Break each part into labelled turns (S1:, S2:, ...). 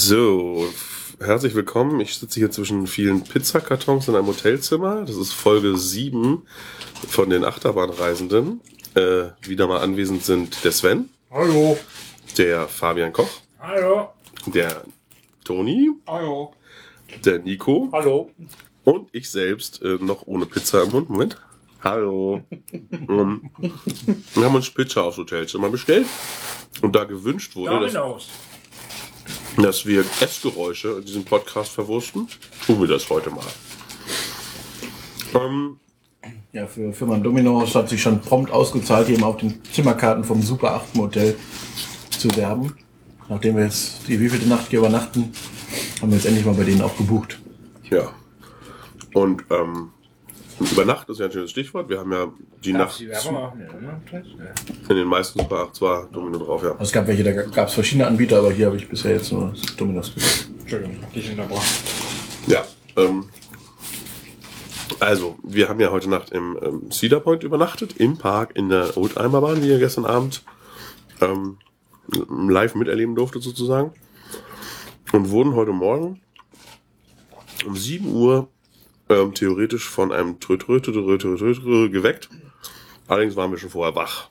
S1: So, herzlich willkommen. Ich sitze hier zwischen vielen Pizzakartons in einem Hotelzimmer. Das ist Folge 7 von den Achterbahnreisenden. Äh, wieder mal anwesend sind der Sven,
S2: Hallo.
S1: der Fabian Koch,
S2: Hallo.
S1: der Toni,
S2: Hallo.
S1: der Nico
S2: Hallo.
S1: und ich selbst äh, noch ohne Pizza im Mund. Moment. Hallo. Ähm, wir haben uns Pizza aufs Hotelzimmer bestellt und da gewünscht wurde, dass,
S2: Domino's.
S1: Dass wir Essgeräusche in diesem Podcast verwursten, tun wir das heute mal. Ähm,
S3: Ja, für Firma Domino's hat sich schon prompt ausgezahlt, eben auf den Zimmerkarten vom Super 8 Motel zu werben. Nachdem wir jetzt die wievielte Nacht hier übernachten, haben wir jetzt endlich mal bei denen auch gebucht.
S1: ja. Und ähm, über Nacht ist ja ein schönes Stichwort. Wir haben ja die
S2: Darf
S1: Nacht
S2: die Werbung machen? Ja, ne?
S1: in den meisten Super 8 war Domino drauf, ja.
S3: Also es gab welche, da gab es verschiedene Anbieter, aber hier habe ich bisher jetzt nur Domino's gebucht.
S2: Entschuldigung, dich unterbrochen.
S1: Ja, ähm, also, wir haben ja heute Nacht im ähm, Cedar Point übernachtet, im Park in der Oldtimerbahn, die ihr gestern Abend ähm, live miterleben durfte sozusagen. Und wurden heute Morgen um 7 Uhr ähm, theoretisch von einem Trötröte geweckt. Allerdings waren wir schon vorher wach.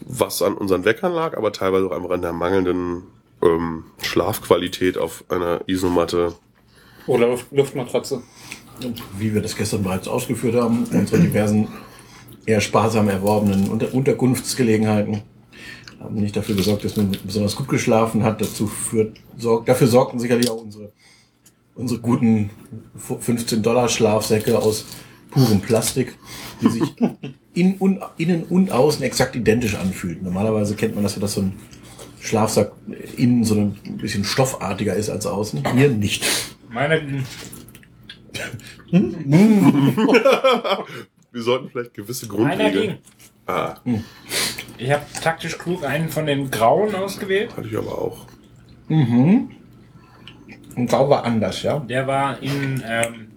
S1: Was an unseren Weckern lag, aber teilweise auch einfach an der mangelnden ähm, Schlafqualität auf einer Isomatte
S2: Oder Luft Luftmatratze.
S3: Und wie wir das gestern bereits ausgeführt haben, unsere diversen eher sparsam erworbenen Unter Unterkunftsgelegenheiten haben nicht dafür gesorgt, dass man besonders gut geschlafen hat. Dazu führt, sorg, dafür sorgten sicherlich auch unsere, unsere guten 15-Dollar-Schlafsäcke aus purem Plastik, die sich in, un, innen und außen exakt identisch anfühlten. Normalerweise kennt man das ja, dass so ein Schlafsack innen so ein bisschen stoffartiger ist als außen. Hier nicht.
S2: Meine,
S1: Wir sollten vielleicht gewisse
S2: meiner
S1: Grundregeln.
S2: ging.
S1: Ah,
S2: Ich habe taktisch klug einen von den grauen ausgewählt.
S1: hatte ich aber auch.
S3: Und grau war anders, ja.
S2: Der war in, ähm,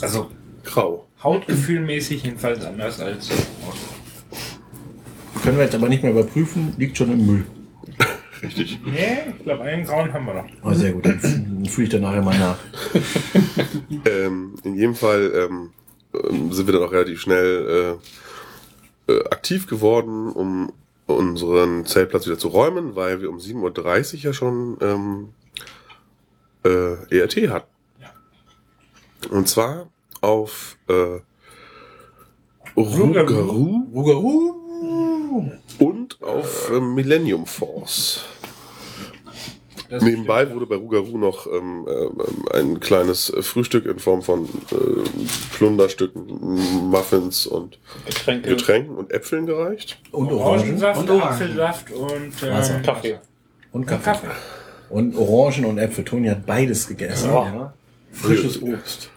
S2: also
S1: Grau.
S2: hautgefühlmäßig jedenfalls anders als.
S3: Können wir jetzt aber nicht mehr überprüfen, liegt schon im Müll.
S1: Richtig.
S2: Nee, ich glaube, einen grauen haben wir noch.
S3: Oh, sehr gut, dann, dann fühle ich dann nachher mal nach.
S1: Ähm, in jedem Fall ähm, ähm, sind wir dann auch relativ schnell äh, äh, aktiv geworden, um unseren Zeltplatz wieder zu räumen, weil wir um 7.30 Uhr ja schon ähm, äh, ERT hatten.
S2: Ja.
S1: Und zwar auf äh, Rougarou
S3: Rugaru.
S1: und auf äh, Millennium Force.
S2: Das
S1: Nebenbei wurde bei Rougarou noch ähm, ähm, ein kleines Frühstück in Form von äh, Plunderstücken, Muffins und
S2: Getränke,
S1: Getränken und Äpfeln gereicht.
S3: Und Orangen.
S2: Orangensaft,
S3: Und Orangen.
S2: Apfelsaft und äh,
S3: Wasser.
S2: Kaffee.
S3: Und
S2: Und
S3: Kaffee. Und Orangen und Äpfel. Toni hat beides gegessen.
S2: Ja.
S3: Ja. Frisches Obst.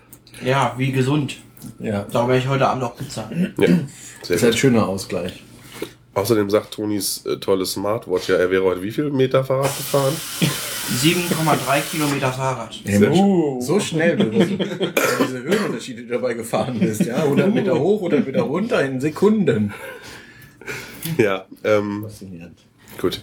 S4: Ja, wie gesund.
S3: Ja.
S4: Da werde ich heute Abend auch Pizza.
S1: Ja, sehr
S3: Das ist ein
S1: gut.
S3: schöner Ausgleich.
S1: Außerdem sagt Tonis äh, tolle Smartwatch ja, er wäre heute wie viel Meter Fahrrad gefahren?
S4: 7,3 Kilometer Fahrrad.
S3: Uh. So schnell, du, dass du diese Höhenunterschiede die du dabei gefahren bist. Ja? 100 Meter hoch, 100 Meter runter in Sekunden.
S1: Ja, ähm,
S3: Faszinierend.
S1: Gut.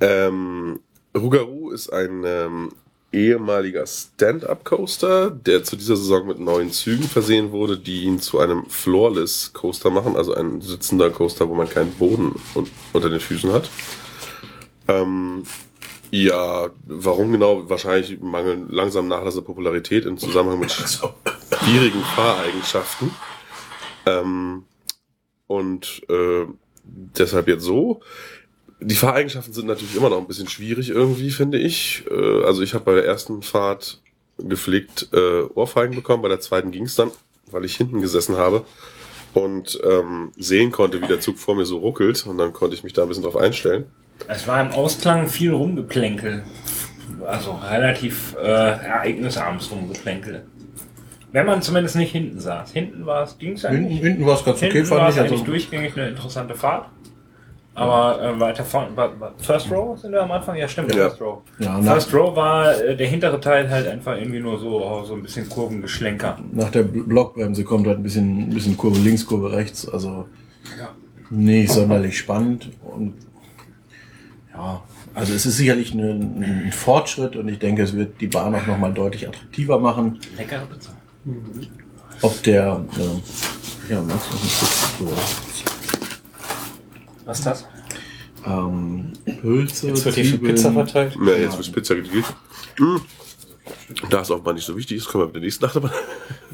S1: Ähm, Rougarou ist ein ähm, ehemaliger Stand-Up-Coaster, der zu dieser Saison mit neuen Zügen versehen wurde, die ihn zu einem Floorless-Coaster machen, also ein sitzender Coaster, wo man keinen Boden un unter den Füßen hat. Ähm, ja, warum genau? Wahrscheinlich mangeln langsam Nachlass der Popularität im Zusammenhang mit schwierigen Fahreigenschaften. Ähm, und äh, deshalb jetzt so. Die Fahreigenschaften sind natürlich immer noch ein bisschen schwierig irgendwie, finde ich. Äh, Also ich habe bei der ersten Fahrt gepflegt äh, Ohrfeigen bekommen, bei der zweiten ging es dann, weil ich hinten gesessen habe und ähm, sehen konnte, wie der Zug vor mir so ruckelt und dann konnte ich mich da ein bisschen drauf einstellen.
S2: Es war im Ausklang viel Rumgeplänkel. Also relativ äh, ereignisarmes Rumgeplänkel. Wenn man zumindest nicht hinten saß. Hinten war es, ging es
S3: Hinten,
S2: eigentlich.
S3: hinten war es ganz okay,
S2: Hinten war
S3: fand
S2: es
S3: ich.
S2: eigentlich
S3: Also,
S2: durchgängig eine interessante Fahrt. Aber äh, weiter vorne, First Row sind wir am Anfang? Ja, stimmt,
S1: Ja.
S2: First Row.
S3: ja,
S2: First Row war äh, der hintere Teil halt einfach irgendwie nur so, oh, so ein bisschen Kurvengeschlenker.
S3: nach der Blockbremse kommt halt ein bisschen, ein bisschen Kurve links, Kurve rechts. Also
S2: Ja.
S3: nicht sonderlich spannend. Und ja, Also es ist sicherlich eine, ein Fortschritt und ich denke, es wird die Bahn auch nochmal deutlich attraktiver machen.
S2: Leckere Pizza.
S3: Ob der, äh, ja, noch ein Stück,
S2: Was ist das?
S3: ähm, Hülse,
S5: Jetzt wird hier für
S3: Zwiebeln.
S5: Pizza verteilt.
S1: Ja, jetzt wird Pizza gegrillt. Mm. Da es offenbar nicht so wichtig ist, können wir mit der nächsten Achterbahn.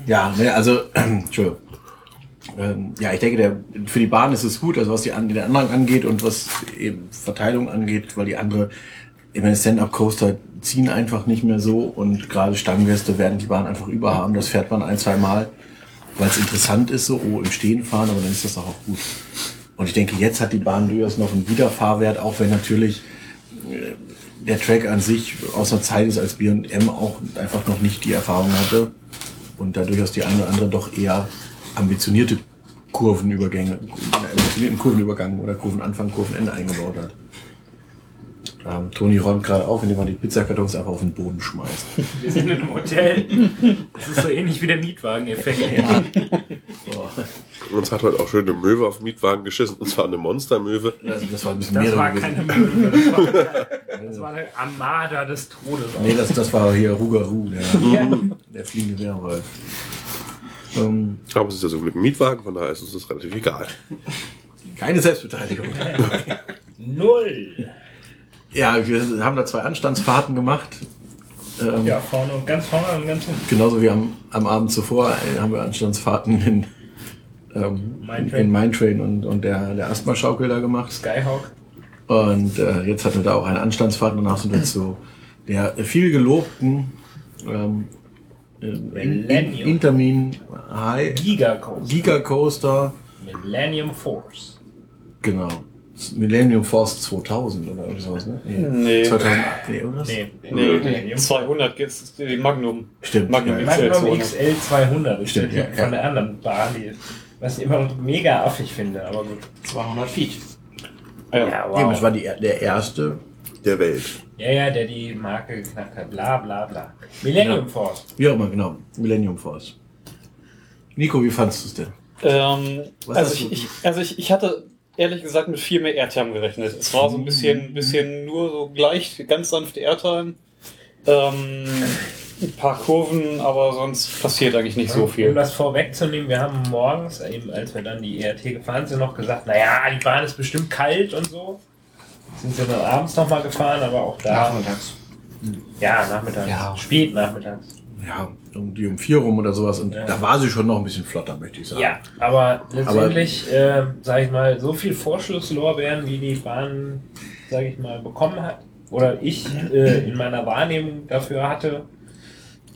S3: Ja, ne, also, Entschuldigung. Ähm, ja, ich denke, der, für die Bahn ist es gut, also was die, an, den anderen angeht und was eben Verteilung angeht, weil die andere, ich meine, Stand-Up-Coaster ziehen einfach nicht mehr so und gerade Stammgäste werden die Bahn einfach überhaben. Das fährt man ein, zwei Mal, weil es interessant ist, so oh, im Stehen fahren, aber dann ist das auch gut. Und ich denke, jetzt hat die Bahn durchaus noch einen Wiederfahrwert, auch wenn natürlich äh, der Track an sich aus einer Zeit ist, als B&M auch einfach noch nicht die Erfahrung hatte und da durchaus die eine oder andere doch eher ambitionierte Kurvenübergänge, einen ambitionierten Kurvenübergang oder Kurvenanfang, Kurvenende eingebaut hat. Ähm, Toni räumt gerade auf, indem er die Pizzakartons einfach auf den Boden schmeißt.
S2: Wir sind in einem Hotel. Das ist so ähnlich wie der Mietwagen-Effekt.
S3: So.
S1: Uns hat heute auch schön eine Möwe auf den Mietwagen geschissen, und zwar eine Monstermöwe.
S3: Also das war ein bisschen
S2: Das
S3: mehrere
S2: war keine Möwe. Das war, das war eine Armada des Todes.
S3: Nee, das, das war hier Rugaru, der,
S2: Ja.
S3: der fliegende Werwolf. Ähm,
S1: Aber es ist ja so ein Mietwagen, von daher ist uns das relativ egal.
S3: keine Selbstbeteiligung.
S2: Null.
S3: Ja, wir haben da zwei Anstandsfahrten gemacht. Ähm,
S2: Ja, vorne und ganz vorne und ganz unten.
S3: Genauso wie am, am Abend zuvor äh, haben wir Anstandsfahrten in, ähm,
S2: Mindtrain.
S3: in Mindtrain und, und der, der Asthma-Schaukel da gemacht.
S2: Skyhawk.
S3: Und äh, jetzt hatten wir da auch eine Anstandsfahrt. Danach sind wir zu der viel gelobten ähm, äh,
S2: Millennium.
S3: Intermin High
S2: Giga Coaster.
S3: Giga Coaster.
S2: Millennium Force.
S3: Genau. Millennium Force 2000 oder irgendwie sowas, ne?
S5: Nee.
S3: 2008, nee, oder?
S2: Nee,
S5: Nee,
S2: Millennium
S5: 200 gibt's die Magnum.
S3: Stimmt.
S5: Magnum
S3: ja.
S5: XL.
S2: Magnum
S5: 200.
S2: XL 200 ist
S3: Stimmt, ja, ja.
S2: von der anderen Bahn, die, was ich immer noch mega affig finde, aber gut.
S4: 200 Feet.
S5: Ja.
S2: Ja,
S3: Eben, das
S2: wow.
S3: war die, der erste.
S1: Der Welt.
S2: Ja, ja, der die Marke geknackt hat, bla bla bla. Millennium
S3: Ja.
S2: Force.
S3: Immer, genau. Millennium Force. Nico, wie fandest du es denn?
S5: Ähm,
S3: Was
S5: also, ich, ich, also ich, ich hatte ehrlich gesagt mit viel mehr Airtime gerechnet. Es war so ein bisschen,
S3: Mhm.
S5: bisschen nur so gleich, ganz sanfte Airtime. Ähm, ein paar Kurven, aber sonst passiert eigentlich nicht so
S2: Um
S5: viel.
S2: das vorwegzunehmen, wir haben morgens, eben als wir dann die ERT gefahren sind, noch gesagt, naja, die Bahn ist bestimmt kalt und so. Sind wir dann abends nochmal gefahren, aber auch da.
S4: Nachmittags.
S2: Ja, nachmittags.
S4: Ja.
S2: Spät nachmittags.
S3: Ja, irgendwie um vier rum oder sowas. Und
S2: Ja.
S3: da war sie schon noch ein bisschen flotter, möchte ich sagen.
S2: Ja, aber letztendlich, äh, sage ich mal, so viel Vorschusslorbeeren, wie die Bahn, sage ich mal, bekommen hat, oder ich äh, in meiner Wahrnehmung dafür hatte,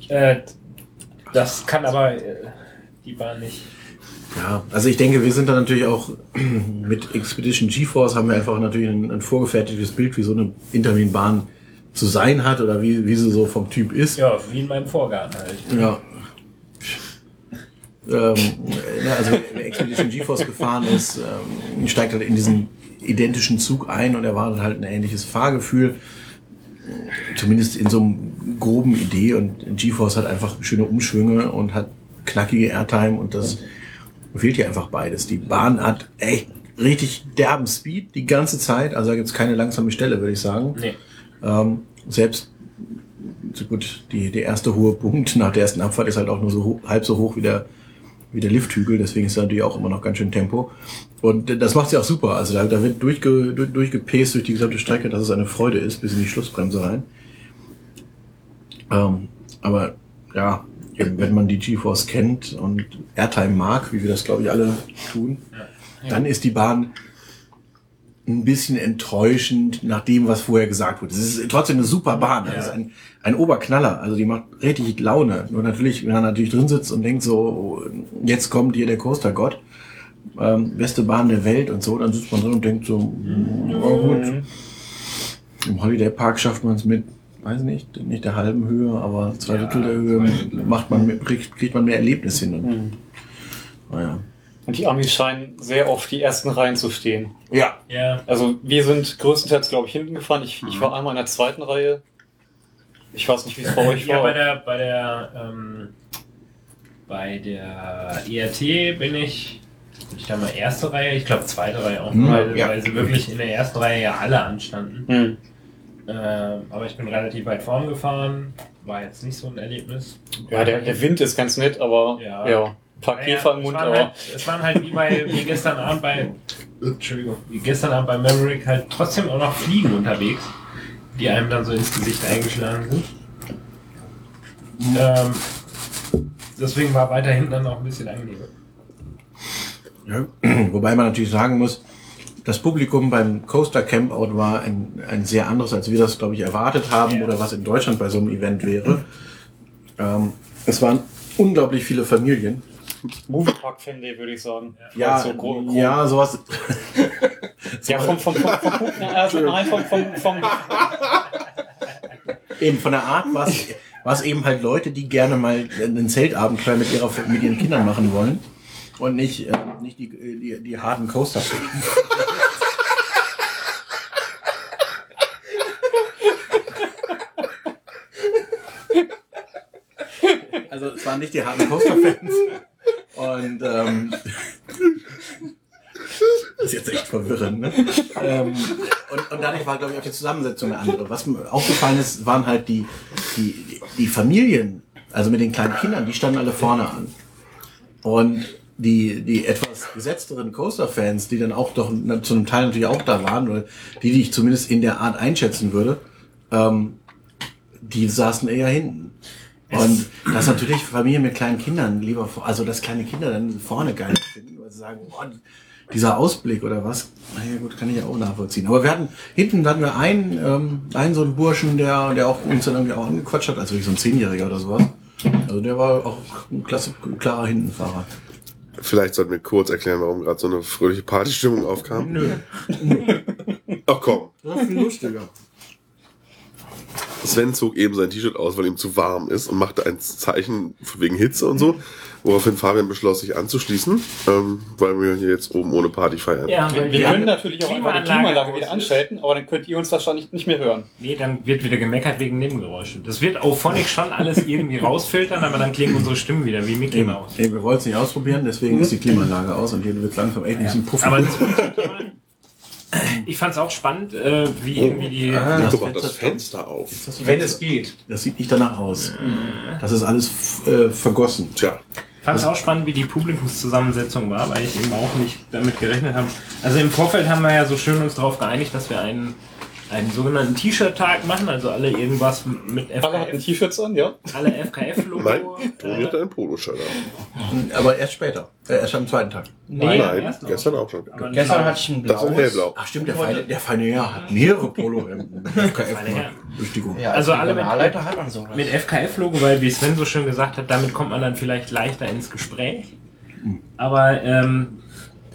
S2: äh, das kann aber äh, die Bahn nicht.
S3: Ja, also ich denke, wir sind da natürlich auch mit Expedition GeForce haben wir einfach natürlich ein, ein vorgefertigtes Bild, wie so eine Intermin-Bahn zu sein hat oder wie, wie sie so vom Typ ist.
S2: Ja, wie in meinem Vorgarten halt.
S3: Ja. Ähm, also wer Expedition GeForce gefahren ist, ähm, steigt halt in diesen identischen Zug ein und erwartet halt ein ähnliches Fahrgefühl. Zumindest in so einem groben Idee und GeForce hat einfach schöne Umschwünge und hat knackige Airtime und das fehlt hier einfach beides. Die Bahn hat echt richtig derben Speed die ganze Zeit, also da gibt's keine langsame Stelle, würde ich sagen.
S2: Nee.
S3: Ähm, selbst so gut, die, der erste hohe Punkt nach der ersten Abfahrt ist halt auch nur so halb so hoch wie der, wie der Lifthügel, deswegen ist da natürlich auch immer noch ganz schön Tempo. Und das macht sie auch super. Also da, da wird durchge, durch, durchgepäst durch die gesamte Strecke, dass es eine Freude ist, bis in die Schlussbremse rein. Ähm, aber ja, wenn man die GeForce kennt und Airtime mag, wie wir das glaube ich alle tun, dann ist die Bahn ein bisschen enttäuschend nach dem, was vorher gesagt wurde. Es ist trotzdem eine super Bahn. Das
S2: Ja.
S3: ist ein, ein Oberknaller. Also die macht richtig Laune. Nur natürlich, wenn man natürlich drin sitzt und denkt so, jetzt kommt hier der Coaster-Gott, ähm, beste Bahn der Welt und so, dann sitzt man drin und denkt so, mm, oh gut, im Holiday Park schafft man es mit, weiß nicht, nicht der halben Höhe, aber zwei Drittel der Höhe macht man, kriegt, kriegt man mehr Erlebnis hin. Und,
S5: Mhm.
S3: naja.
S5: Und die Amis scheinen sehr oft die ersten Reihen zu stehen.
S3: Ja,
S2: Ja.
S5: Also wir sind größtenteils, glaube ich, hinten gefahren. Ich, ich war einmal in der zweiten Reihe. Ich weiß nicht, wie es bei euch
S2: Ja,
S5: war.
S2: bei der, bei der, ähm, bei der ERT bin ich, bin ich da mal erste Reihe, ich glaube zweite Reihe auch,
S3: Hm,
S2: weil,
S3: ja.
S2: weil sie wirklich in der ersten Reihe ja alle anstanden.
S5: Hm.
S2: Ähm, aber ich bin relativ weit vorn gefahren. War jetzt nicht so ein Erlebnis.
S5: Ja, der, der Wind ist ganz nett, aber
S2: Ja.
S5: ja, ein paar
S2: Naja,
S5: Käfer im
S2: es
S5: Mund,
S2: waren Halt, es waren halt wie, bei, wie gestern Abend bei Entschuldigung, wie gestern Abend bei Maverick halt trotzdem auch noch Fliegen unterwegs, die einem dann so ins Gesicht eingeschlagen sind. Ähm, deswegen war weiterhin dann auch ein bisschen angenehmer.
S3: Ja. Wobei man natürlich sagen muss, das Publikum beim Coaster Campout war ein, ein sehr anderes, als wir das, glaube ich, erwartet haben
S2: Ja.
S3: oder was in Deutschland bei so einem Event wäre. Ähm, es waren unglaublich viele Familien.
S5: Moviepark Fanday, würde ich sagen.
S3: Ja,
S5: so gro- gro-
S3: ja, sowas.
S5: ja vom, vom, vom, vom, vom, also nein, vom, vom, vom,
S3: Eben von der Art war es eben halt Leute, die gerne mal einen Zeltabenteuer mit, ihrer, mit ihren Kindern machen wollen und nicht, äh, nicht die, die, die harten Coaster. Also es waren nicht die harten Coaster-Fans. Und ähm, das ist jetzt echt verwirrend, ne? ähm, und, und dadurch war, glaube ich, auch die Zusammensetzung eine andere. Was mir aufgefallen ist, waren halt die, die, die Familien, also mit den kleinen Kindern, die standen alle vorne an. Und die, die etwas gesetzteren Coaster-Fans, die dann auch doch zu einem Teil natürlich auch da waren, oder die, die ich zumindest in der Art einschätzen würde, ähm, die saßen eher hinten. Und das natürlich Familien mit kleinen Kindern lieber, also dass kleine Kinder dann vorne geil finden, weil sie sagen, boah, dieser Ausblick oder was, naja gut, kann ich ja auch nachvollziehen. Aber wir hatten, hinten hatten wir einen, ähm, einen so einen Burschen, der, der auch uns dann irgendwie auch angequatscht hat, also wie so ein Zehnjähriger oder sowas. Also der war auch ein klasse, ein klarer Hintenfahrer.
S1: Vielleicht sollten wir kurz erklären, warum gerade so eine fröhliche Partystimmung aufkam.
S2: Nö.
S1: Ach komm,
S3: Das ist viel lustiger.
S1: Sven zog eben sein T-Shirt aus, weil ihm zu warm ist und machte ein Zeichen von wegen Hitze und so, woraufhin Fabian beschloss, sich anzuschließen, ähm, weil wir hier jetzt oben ohne Party feiern.
S2: Ja,
S5: wir, wir können natürlich auch einfach die
S2: Klimaanlage
S5: wieder anschalten, aber dann könnt ihr uns wahrscheinlich nicht mehr hören.
S2: Nee, dann wird wieder gemeckert wegen Nebengeräuschen. Das wird auf Phonic schon alles irgendwie rausfiltern, aber dann klingen unsere Stimmen wieder wie Mickey Mouse.
S3: eben, wir wollten es nicht ausprobieren, deswegen ist die Klimaanlage aus und hier wird langsam echt ein bisschen puffig.
S2: Aber ich fand es auch spannend, äh, wie irgendwie die.
S1: Ah,
S3: das Fenster
S1: das Fenster auf.
S5: Wenn es geht.
S3: Das sieht nicht danach aus. Das ist alles äh, vergossen.
S1: Tja,
S2: fand es auch spannend, wie die Publikumszusammensetzung war, weil ich eben auch nicht damit gerechnet habe. Also im Vorfeld haben wir ja so schön uns darauf geeinigt, dass wir einen, einen sogenannten T-Shirt-Tag machen, also alle irgendwas mit
S5: Alle hatten
S2: FKF,
S5: T-Shirts an, ja.
S2: alle FKF-Logo.
S1: nein, Toni hatte ein Poloshirt an.
S3: Aber erst später. Äh, erst am zweiten Tag.
S2: Nee,
S1: Nein,
S2: erst noch.
S1: gestern auch schon.
S2: Aber
S4: Gestern hatte ich ein
S1: Das ist
S4: blaues.
S1: hellblau.
S3: Ach stimmt, der feine, der feine Herr hat mehrere Polo-Hemden.
S2: Herr.
S3: Bestätigung.
S4: Ja,
S2: Also
S4: als
S2: alle mit-
S4: hat man
S2: mit FKF-Logo, weil wie Sven so schön gesagt hat, damit kommt man dann vielleicht leichter ins Gespräch. Aber ähm,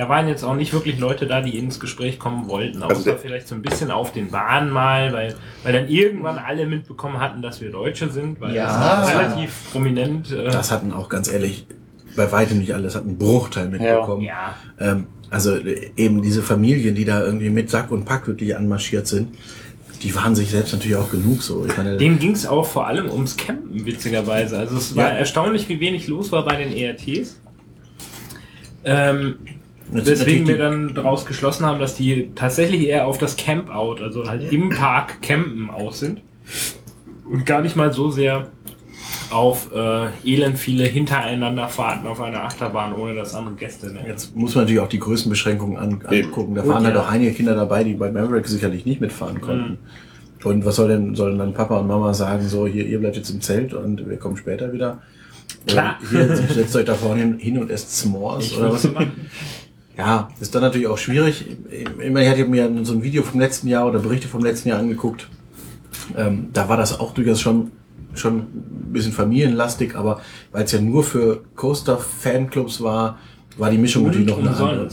S2: da waren jetzt auch nicht wirklich Leute da, die ins Gespräch kommen wollten. Außer
S1: Also
S2: vielleicht so ein bisschen auf den Bahnen mal, weil, weil dann irgendwann alle mitbekommen hatten, dass wir Deutsche sind, weil
S4: Ja.
S2: das relativ prominent. Äh,
S3: Das hatten auch ganz ehrlich bei weitem nicht alle, das hat einen Bruchteil mitbekommen.
S2: ja.
S3: Ähm, also äh, eben diese Familien, die da irgendwie mit Sack und Pack wirklich anmarschiert sind, die waren sich selbst natürlich auch genug so. Ich meine,
S2: Dem ging es auch vor allem ums Campen, witzigerweise. Also es war
S3: Ja.
S2: erstaunlich, wie wenig los war bei den ERTs. Ähm,
S3: Jetzt
S2: Weswegen wir dann daraus geschlossen haben, dass die tatsächlich eher auf das Campout, also halt im Park campen aus sind. Und gar nicht mal so sehr auf äh, elend viele hintereinander Fahrten auf einer Achterbahn, ohne dass andere Gäste. Ne?
S3: Jetzt muss man natürlich auch die Größenbeschränkungen an, angucken. Da waren halt
S2: ja.
S3: auch einige Kinder dabei, die bei Maverick sicherlich nicht mitfahren konnten. Und was soll denn, sollen dann Papa und Mama sagen, so, hier, ihr bleibt jetzt im Zelt und wir kommen später wieder?
S2: Klar.
S3: Und hier, setzt euch da vorne hin, und esst S'mores
S2: Ich
S3: oder was? Ja, ist dann natürlich auch schwierig. Ich meine, ich hatte mir so ein Video vom letzten Jahr oder Berichte vom letzten Jahr angeguckt. Ähm, da war das auch durchaus schon, schon ein bisschen familienlastig, aber weil es ja nur für Coaster-Fanclubs war, war die Mischung natürlich noch eine andere.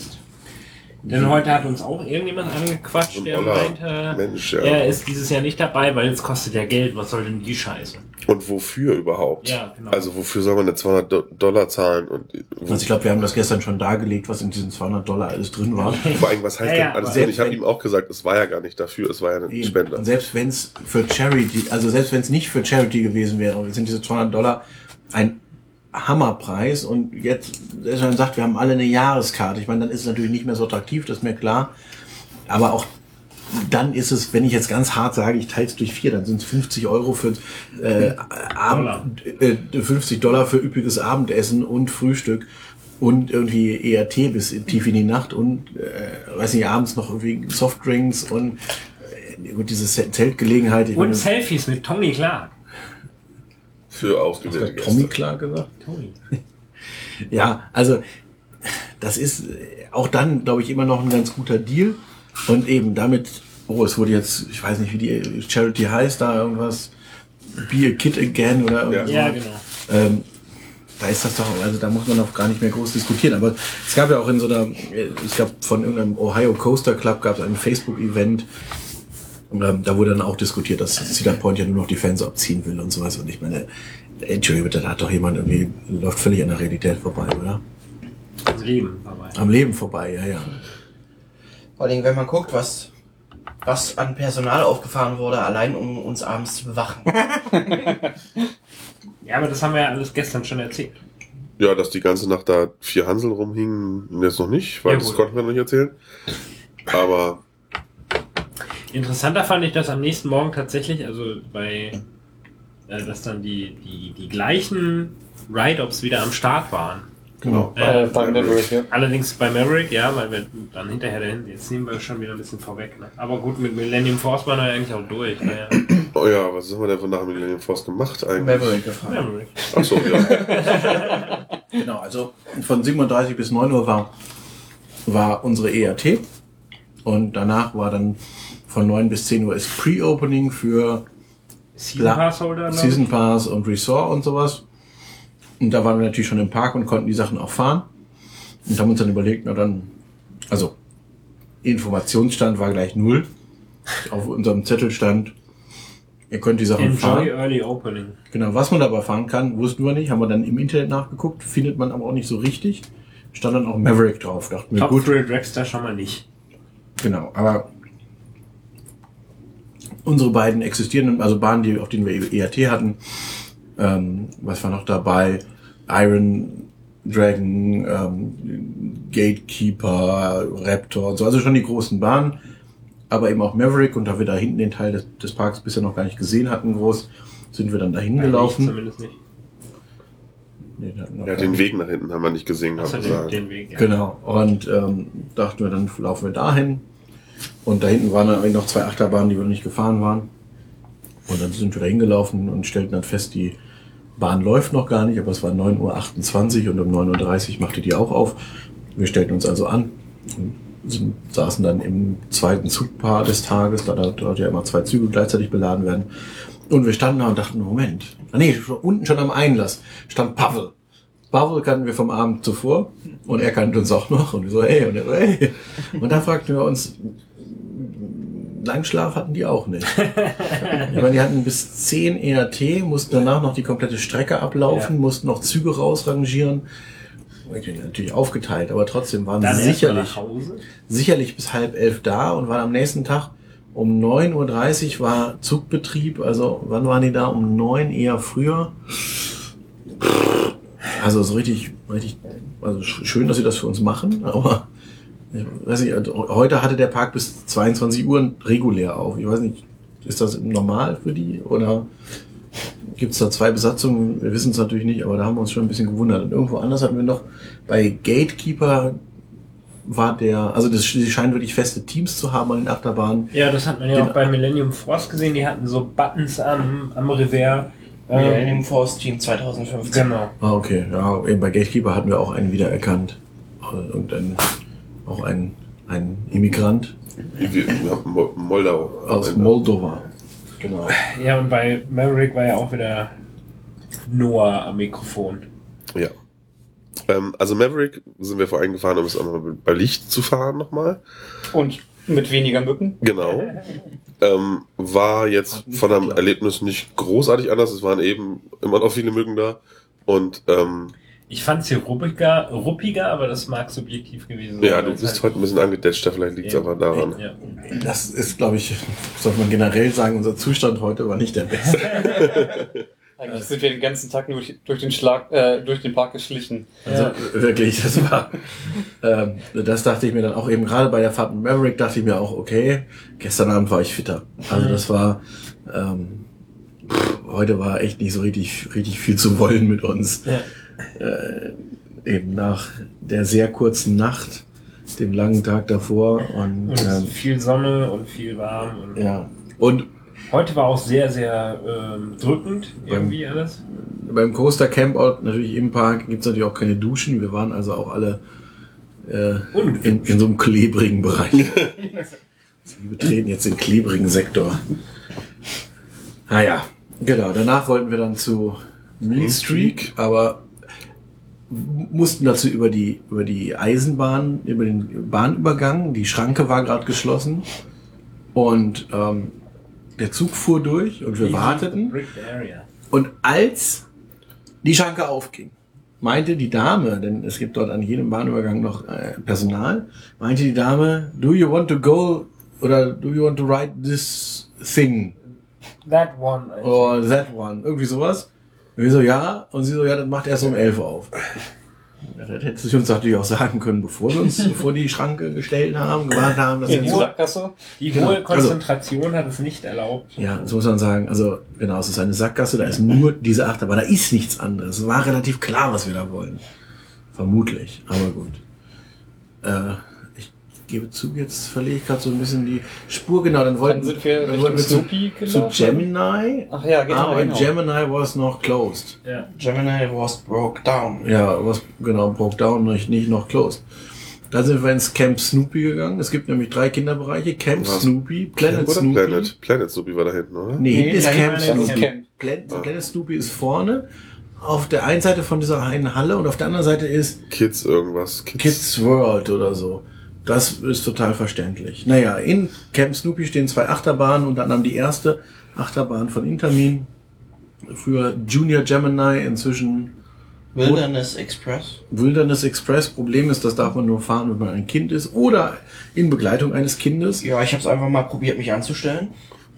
S2: Denn heute hat uns auch irgendjemand angequatscht,
S1: Und
S2: der
S1: Oller,
S2: meinte,
S1: Mensch, ja.
S2: er ist dieses Jahr nicht dabei, weil es kostet ja Geld. Was soll denn die Scheiße?
S1: Und wofür überhaupt?
S2: Ja, genau.
S1: Also wofür soll man denn 200 Do Dollar zahlen? Und
S3: Also ich glaube, wir haben das gestern schon dargelegt, was in diesen 200 Dollar alles drin war.
S1: vor allem, was heißt
S2: Ja,
S1: denn alles drin? Ich habe ihm auch gesagt, es war ja gar nicht dafür, es war ja ein
S3: Eben.
S1: Spender.
S3: Und selbst wenn es für Charity, also selbst wenn es nicht für Charity gewesen wäre, sind diese 200 Dollar ein Hammerpreis. Und jetzt, dass man sagt, wir haben alle eine Jahreskarte. Ich meine, dann ist es natürlich nicht mehr so attraktiv, das ist mir klar. Aber auch dann ist es, wenn ich jetzt ganz hart sage, ich teile es durch vier, dann sind es 50 Euro für äh, Abend, äh, 50 Dollar für üppiges Abendessen und Frühstück und irgendwie ERT bis in- tief in die Nacht und äh, weiß nicht, abends noch irgendwie Softdrinks und äh, gut, diese Ze- Zeltgelegenheit.
S2: Und
S3: meine,
S2: Selfies mit Tony Clark.
S1: Für ausgewählte
S3: hat Tommy
S1: Gäste.
S3: klar gesagt?
S2: Tony.
S3: Ja, also das ist äh, auch dann, glaube ich, immer noch ein ganz guter Deal. Und eben damit, oh, es wurde jetzt, ich weiß nicht, wie die Charity heißt, da irgendwas, Be a Kid Again oder irgendwas.
S2: Ja, genau.
S3: Ähm, da ist das doch, also da muss man auch gar nicht mehr groß diskutieren. Aber es gab ja auch in so einer, äh, ich glaube, von irgendeinem Ohio Coaster Club gab es ein Facebook-Event. Ähm, da wurde dann auch diskutiert, dass Cedar Point ja nur noch die Fans abziehen will und sowas. Und ich meine, Entschuldigung, bitte, da hat doch jemand irgendwie, läuft völlig an der Realität vorbei, oder?
S2: Das Leben vorbei.
S3: Am Leben vorbei, ja, ja.
S4: Vor allem, wenn man guckt, was, was an Personal aufgefahren wurde, allein um uns abends zu bewachen.
S2: Ja, aber das haben wir ja alles gestern schon erzählt.
S1: Ja, dass die ganze Nacht da vier Hansel rumhingen, jetzt noch nicht, weil
S2: Ja,
S1: das konnten wir noch nicht erzählen. Aber
S2: Interessanter fand ich das am nächsten Morgen tatsächlich, also bei, äh, dass dann die, die, die gleichen Ride-Ups wieder am Start waren.
S3: Genau.
S2: Äh,
S5: Äh, bei Maverick, ja.
S2: Allerdings bei Maverick, ja, weil wir dann hinterher dahin, jetzt nehmen wir schon wieder ein bisschen vorweg. Ne? Aber gut, mit Millennium Force waren wir eigentlich auch durch. Ne?
S1: oh ja, was haben wir denn von nach Millennium Force gemacht eigentlich?
S4: Maverick gefahren.
S2: Maverick.
S1: Achso, ja.
S3: Genau, also von 37 bis 9 Uhr war, war unsere ERT. Und danach war dann von 9 bis 10 Uhr ist Pre-Opening für
S2: Season
S3: La-
S2: Pass Holder, ich.
S3: Season Pass und Resort und sowas. Und da waren wir natürlich schon im Park und konnten die Sachen auch fahren. Und haben uns dann überlegt, na dann, also Informationsstand war gleich null. Auf unserem Zettel stand, ihr könnt die Sachen
S2: Enjoy
S3: fahren.
S2: Early Opening.
S3: Genau, was man dabei fahren kann, wussten wir nicht, haben wir dann im Internet nachgeguckt, findet man aber auch nicht so richtig. Stand dann auch Maverick drauf, dachten wir,
S2: Top
S3: gut,
S2: Dragster schon mal nicht.
S3: genau, aber unsere beiden existierenden, also Bahnen, die, auf denen wir ERT hatten, ähm, was war noch dabei? Iron Dragon, ähm, Gatekeeper, Raptor und so, also schon die großen Bahnen, aber eben auch Maverick und da wir da hinten den Teil des, des Parks bisher noch gar nicht gesehen hatten, groß, sind wir dann dahin
S2: Ich
S3: gelaufen.
S2: zumindest nicht.
S3: Nee, da hatten wir
S1: ja, den Weg nach hinten haben wir nicht gesehen, man
S2: den, den Weg. Ja.
S3: Genau. Und ähm, dachten wir, dann laufen wir dahin. Und da hinten waren dann noch zwei Achterbahnen, die wir noch nicht gefahren waren. Und dann sind wir da hingelaufen und stellten dann fest, die Bahn läuft noch gar nicht, aber es war 9.28 Uhr und um 9.30 Uhr machte die auch auf. Wir stellten uns also an und saßen dann im zweiten Zugpaar des Tages, da dort ja immer zwei Züge gleichzeitig beladen werden. Und wir standen da und dachten, Moment. Ah, nee, unten schon am Einlass stand Pavel. Pavel kannten wir vom Abend zuvor und er kannte uns auch noch und wir so, hey, und er so, hey. Und da fragten wir uns, Langschlaf hatten die auch nicht. Ich meine, die hatten bis 10 ERT, mussten danach noch die komplette Strecke ablaufen,
S2: Ja.
S3: mussten noch Züge rausrangieren. Natürlich aufgeteilt, aber trotzdem waren
S2: Dann
S3: sie sicherlich sicherlich bis halb elf da und waren am nächsten Tag um 9.30 Uhr war Zugbetrieb. Also wann waren die da? Um neun eher früher. Also so richtig, richtig, also sch- schön, dass sie das für uns machen, aber ich weiß nicht, also heute hatte der Park bis 22 Uhr regulär auf. Ich weiß nicht, ist das normal für die oder gibt es da zwei Besatzungen? Wir wissen es natürlich nicht, aber da haben wir uns schon ein bisschen gewundert. Und irgendwo anders hatten wir noch bei Gatekeeper war der, also das, die scheinen wirklich feste Teams zu haben an den Achterbahnen.
S2: Ja, das hat man ja
S3: Den-
S2: auch bei Millennium Force gesehen. Die hatten so Buttons am, am Revers. Ähm,
S4: Millennium Force Team 2015.
S2: genau.
S3: Ah, okay. Ja, eben bei Gatekeeper hatten wir auch einen wiedererkannt. Äh, Und ein, auch ein, ein Immigrant
S1: Moldau.
S3: aus. Moldova. Genau.
S2: Ja, und bei Maverick war ja auch wieder Noah am Mikrofon.
S1: Ja. Ähm, also Maverick sind wir vor allem gefahren, um es einmal bei Licht zu fahren nochmal.
S5: Und mit weniger Mücken.
S1: Genau. Ähm, war jetzt von einem Erlebnis nicht großartig anders. Es waren eben immer noch viele Mücken da. Und ähm,
S2: Ich fand es hier ruppiger, ruppiger, aber das mag subjektiv gewesen
S1: ja,
S2: sein,
S1: du
S2: weil es
S1: bist
S2: halt-
S1: heute ein bisschen angedetschter. Vielleicht liegt es
S2: Ja.
S1: einfach daran.
S2: Ja.
S3: Das ist, glaube ich, sollte man generell sagen, unser Zustand heute war nicht der beste.
S5: Eigentlich sind wir den ganzen Tag nur durch, durch den Schlag, äh, durch den Park geschlichen.
S3: Also
S2: Ja.
S3: wirklich, das war, ähm, das dachte ich mir dann auch eben gerade bei der Fahrt mit Maverick dachte ich mir auch, okay, gestern Abend war ich fitter. Also das war, ähm, pff, heute war echt nicht so richtig, richtig viel zu wollen mit uns.
S2: Ja.
S3: Äh, eben nach der sehr kurzen Nacht, dem langen Tag davor und,
S2: Und
S3: ähm,
S2: viel Sonne und viel warm. Und
S3: ja. Und
S2: Heute war auch sehr, sehr ähm, drückend, irgendwie alles.
S3: beim Coaster Campout natürlich im Park gibt's natürlich auch keine Duschen. Wir waren also auch alle äh, in, in so einem klebrigen Bereich. Wir betreten jetzt den klebrigen Sektor. Naja, genau. Danach wollten wir dann zu Mean Streak, aber mussten dazu über die, über die Eisenbahn, über den Bahnübergang. Die Schranke war gerade geschlossen. Und ähm, der Zug fuhr durch und wir warteten. Und als die Schranke aufging, meinte die Dame, denn es gibt dort an jedem Bahnübergang noch äh, Personal, meinte die Dame, do you want to go oder do you want to ride this thing
S2: That one. I think.
S3: or that one, irgendwie sowas. Und wir so, ja. Und sie so, ja, das macht erst um 11 Uhr auf. Ja, das hätte sie uns natürlich auch sagen können, bevor wir uns vor die Schranke gestellt haben, gewartet haben, dass
S5: die Sackgasse.
S2: Die
S3: Genau.
S2: hohe Konzentration hat es nicht erlaubt.
S3: Ja, das muss man sagen. Also, genau, es ist eine Sackgasse, da ist nur diese Achterbahn, da ist nichts anderes. Es war relativ klar, was wir da wollen. Vermutlich, aber gut. Äh, gebe zu, jetzt verliere ich gerade so ein bisschen die Spur. Genau, dann wollten,
S5: Dann sind wir
S3: dann wollten wir zu, zu. Gemini.
S5: Ach ja, genau.
S3: aber
S5: genau.
S3: Gemini was noch closed.
S2: Ja.
S4: Gemini was broke down.
S3: Ja, was genau, broke down, nicht, nicht noch closed. Da sind wir ins Camp Snoopy gegangen. Es gibt nämlich drei Kinderbereiche. Camp
S1: Was?
S3: Snoopy, Planet Snoopy.
S1: Planet? Planet Snoopy war da hinten, oder?
S3: Nee,
S4: Nee,
S3: hinten ist Camp Snoopy.
S5: Camp.
S3: Planet, Planet Snoopy ist vorne auf der einen Seite von dieser einen Halle und auf der anderen Seite ist
S1: Kids irgendwas. Kids.
S3: Kids World oder so. Das ist total verständlich. Naja, in Camp Snoopy stehen zwei Achterbahnen, unter anderem die erste Achterbahn von Intermin. Früher Junior Gemini, inzwischen
S4: Wilderness Express.
S3: Wilderness Express. Problem ist, das darf man nur fahren, wenn man ein Kind ist oder in Begleitung eines Kindes.
S4: Ja, ich habe es einfach mal probiert, mich anzustellen.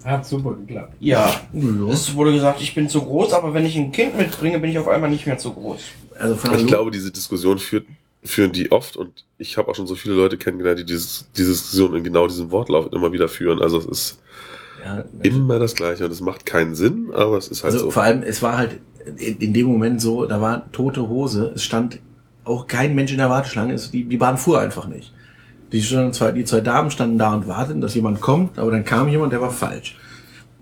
S2: Hat super geklappt.
S4: Ja,
S3: Ja.
S4: es wurde gesagt, ich bin zu groß, aber wenn ich ein Kind mitbringe, bin ich auf einmal nicht mehr zu groß.
S3: Also von
S1: Ich glaube, diese Diskussion führt, führen die oft und ich habe auch schon so viele Leute kennengelernt, die dieses, diese Diskussion in genau diesem Wortlauf immer wieder führen. Also es ist
S3: ja,
S1: immer das Gleiche und es macht keinen Sinn, aber es ist halt
S3: Also
S1: so.
S3: vor allem, es war halt in, dem Moment so, da war tote Hose, es stand auch kein Mensch in der Warteschlange, es, die, die Bahn fuhr einfach nicht. Die, zwei, die zwei Damen standen da und warteten, dass jemand kommt, aber dann kam jemand, der war falsch.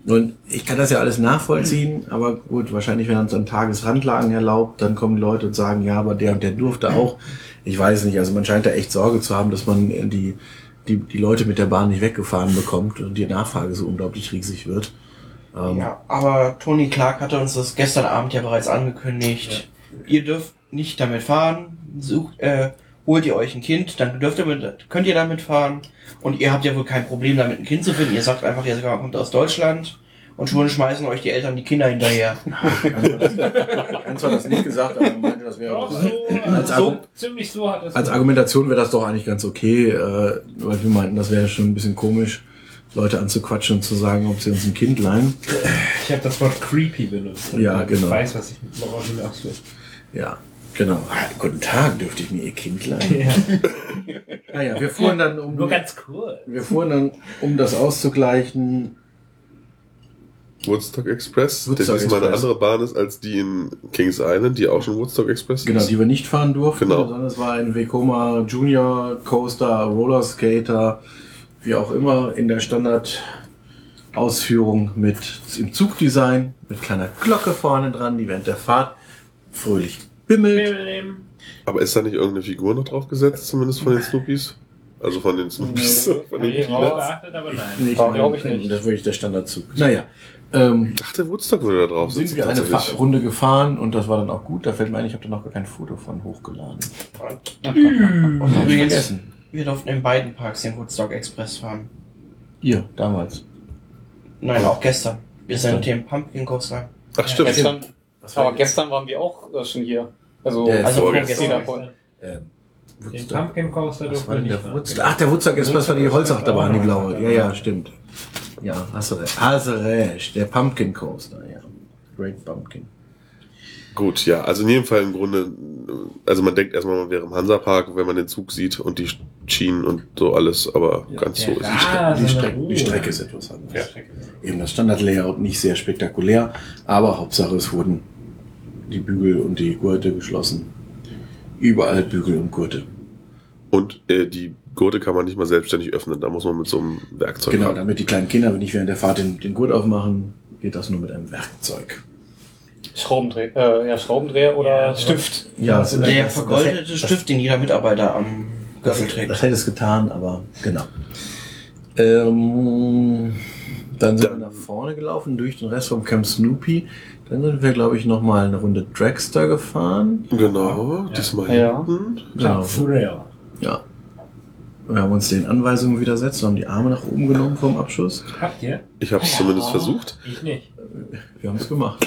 S3: Und ich kann das ja alles nachvollziehen, aber gut, wahrscheinlich, wenn uns an Tagesrandlagen erlaubt, dann kommen die Leute und sagen, ja, aber der und der durfte auch. Ich weiß nicht, also man scheint da echt Sorge zu haben, dass man die, die, die Leute mit der Bahn nicht weggefahren bekommt und die Nachfrage so unglaublich riesig wird. Ähm,
S4: Ja, aber Tony Clark hatte uns das gestern Abend ja bereits angekündigt. Ihr dürft nicht damit fahren. Sucht, äh, holt ihr euch ein Kind, dann dürft ihr mit, könnt ihr damit fahren. Und ihr habt ja wohl kein Problem damit ein Kind zu finden. Ihr sagt einfach, ihr kommt aus Deutschland. Und schon schmeißen euch die Eltern die Kinder hinterher.
S3: Ganz hat das nicht gesagt, aber er meinte, das wäre
S2: Doch, so,
S3: als,
S2: so,
S3: Argu
S2: ziemlich so hat es.
S3: als Argumentation wäre das doch eigentlich ganz okay, äh, weil wir meinten, das wäre schon ein bisschen komisch, Leute anzuquatschen und zu sagen, ob sie uns ein Kind leihen.
S2: Ich habe das Wort creepy benutzt.
S3: Ja, genau.
S2: Ich weiß, was ich worauf hinaus will.
S3: Ja, genau. Ah, guten Tag, dürfte ich mir Ihr Kind leihen?
S2: Ja.
S3: Naja, wir fuhren dann um,
S2: Nur ganz cool.
S3: wir fuhren dann, um das auszugleichen,
S1: Woodstock Express,
S3: Woodstock
S1: der diesmal eine andere Bahn ist als die in Kings Island, die auch schon Woodstock Express
S3: genau,
S1: ist.
S3: die wir nicht fahren durften,
S1: Genau.
S3: sondern es war ein Vekoma Junior Coaster, Roller Skater, wie auch immer, in der Standard Ausführung mit im Zugdesign, mit kleiner Glocke vorne dran, die während der Fahrt fröhlich bimmelt.
S1: Aber ist da nicht irgendeine Figur noch drauf gesetzt, zumindest von den Snoopies? Also von den Snoopies, von den
S2: Nee,
S1: Peanuts?
S2: geachtet, aber nein.
S3: Nee, ich
S5: glaub ich nicht.
S3: Das ist wirklich der Standardzug. Naja, ähm,
S1: Ich dachte, Woodstock würde da drauf
S3: sind
S1: sitzen.
S3: wir eine Runde gefahren und das war dann auch gut. Da fällt mir ein, ich habe da noch gar kein Foto von hochgeladen.
S4: Und übrigens, wir durften in beiden Parks den Woodstock Express fahren.
S3: Ihr, damals.
S4: Nein, auch gestern. Wir sind dem Pumpkin Coaster.
S1: Ach, stimmt.
S5: Gestern,
S3: Was war
S5: aber gestern waren wir auch äh, schon hier. Also,
S3: Ja,
S4: Also
S1: vorgestern.
S4: vorgestern.
S5: davon.
S3: Ähm,
S2: Den
S3: Woodstock.
S2: Pumpkin Coaster
S3: Was
S2: durften
S3: war
S2: wir nicht
S3: der. Woodstock? Ach, der Woodstock Express war die Holzachterbahn, die blaue. Ja, ja, stimmt. Ja, hast du recht. Hast du recht. Der Pumpkin Coaster, ja. Great Bumpkin.
S1: Gut, ja, also in jedem Fall im Grunde, also man denkt erstmal, man wäre im Hansapark, wenn man den Zug sieht und die Schienen und so alles, aber
S3: Ja.
S1: ganz so ist es nicht.
S2: Ah,
S3: die,
S2: so eine
S3: Strecke, die Strecke ist etwas anders.
S1: Ja.
S3: Eben das Standard-Layout nicht sehr spektakulär, aber Hauptsache es wurden die Bügel und die Gurte geschlossen. Überall Bügel und Gurte.
S1: Und äh, die Gurte kann man nicht mal selbstständig öffnen, da muss man mit so einem Werkzeug
S3: Genau,
S1: ran.
S3: damit die kleinen Kinder nicht während der Fahrt den, den Gurt aufmachen, geht das nur mit einem Werkzeug.
S5: Schraubendreher, äh, ja, Schraubendreher oder
S2: Ja,
S5: Stift.
S3: Ja, das,
S4: Der vergoldete
S3: das-
S4: Stift, den jeder Mitarbeiter am Gürtel
S3: Das,
S4: trägt.
S3: das hätte es getan, aber genau. Ähm, dann sind
S1: Dann-
S3: wir nach vorne gelaufen durch den Rest vom Camp Snoopy. Dann sind wir, glaube ich, noch mal eine Runde Dragster gefahren.
S1: Genau,
S2: Ja.
S1: diesmal
S5: Ja.
S1: hinten.
S3: Genau. Ja. Wir haben uns den Anweisungen widersetzt und haben die Arme nach oben genommen vom Abschuss.
S2: Habt ihr?
S1: Ich habe es zumindest versucht.
S2: Ich nicht.
S3: Wir haben es gemacht.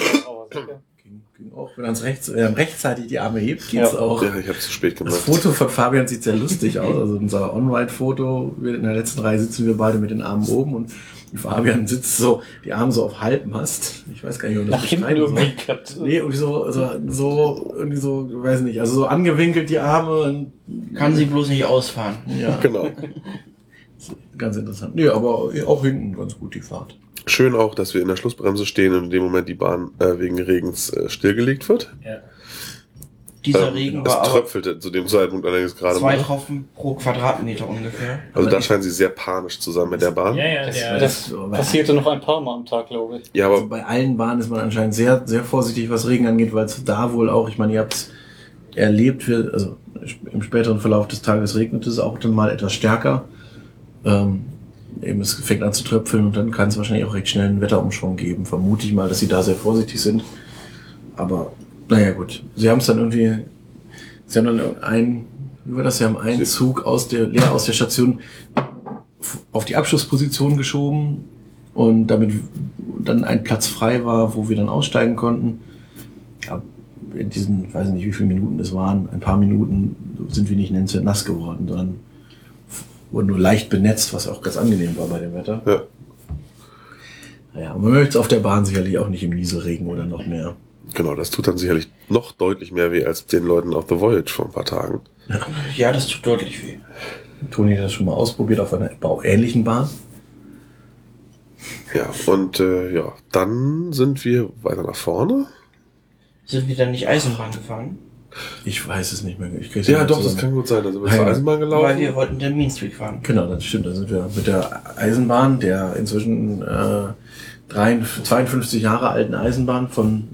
S3: Ging, ging auch, wenn man rechts, äh, rechtzeitig die Arme hebt, geht's
S5: Ja.
S3: auch.
S1: Ja, ich habe es zu spät
S3: Das
S1: gemacht.
S3: Foto von Fabian sieht sehr lustig aus. Also unser On-Ride-Foto, in der letzten Reihe sitzen wir beide mit den Armen oben und Fabian sitzt so, die Arme so auf Halbmast. Ich weiß gar nicht, ob das
S5: Nach hinten
S3: beschreiben soll.
S5: irgendwie klappt.
S3: Nee, irgendwie so, so, so, irgendwie so, weiß nicht, also so angewinkelt die Arme und,
S4: Kann sie bloß nicht ausfahren.
S3: ja,
S1: Genau.
S3: Ganz interessant. Nee, aber auch hinten ganz gut die Fahrt.
S1: Schön auch, dass wir in der Schlussbremse stehen und in dem Moment die Bahn äh, wegen Regens äh, stillgelegt wird.
S2: Ja.
S4: Dieser
S1: Ähm,
S4: Regen
S1: es
S4: war aber
S1: tröpfelte zu dem Zeitpunkt allerdings gerade
S4: zwei
S1: mal.
S4: Tropfen pro Quadratmeter ungefähr.
S1: Also da scheinen sie sehr panisch zusammen mit der Bahn.
S2: Ja, ja,
S5: Das,
S2: der,
S5: das
S3: so,
S5: passierte noch ein paar Mal am Tag, glaube ich.
S1: Ja,
S3: Also
S1: aber
S3: bei allen Bahnen ist man anscheinend sehr, sehr vorsichtig, was Regen angeht, weil es da wohl auch, ich meine, ihr habt es erlebt, wir, also im späteren Verlauf des Tages regnet es auch dann mal etwas stärker. Ähm, eben es fängt an zu tröpfeln und dann kann es wahrscheinlich auch recht schnell einen Wetterumschwung geben. Vermute ich mal, dass sie da sehr vorsichtig sind. Aber naja gut, sie haben es dann irgendwie, sie haben dann einen, wie war das, sie haben einen Zug aus der, leer aus der Station auf die Abschussposition geschoben und damit dann ein Platz frei war, wo wir dann aussteigen konnten. Ja, in diesen, weiß nicht, wie viele Minuten es waren, ein paar Minuten sind wir nicht nennenswert nass geworden, sondern wurden nur leicht benetzt, was auch ganz angenehm war bei dem Wetter.
S1: ja.
S3: Naja, man möchte es auf der Bahn sicherlich auch nicht im Nieselregen oder noch mehr.
S1: genau, das tut dann sicherlich noch deutlich mehr weh als den Leuten auf The Voyage vor ein paar Tagen.
S4: Ja, das tut deutlich weh.
S3: Toni hat das schon mal ausprobiert auf einer bauähnlichen Bahn.
S1: Ja, und äh, ja, dann sind wir weiter nach vorne.
S4: Sind wir dann nicht Eisenbahn gefahren?
S3: Ich weiß es nicht mehr.
S1: Ja,
S3: nicht
S1: doch, das kann gut sein.
S3: Ja,
S1: zur
S3: ja.
S1: Eisenbahn
S4: Weil
S1: gelaufen.
S4: wir wollten den Mean Street fahren.
S3: Genau, das stimmt. Da sind wir mit der Eisenbahn, der inzwischen äh, 53 52 Jahre alten Eisenbahn von,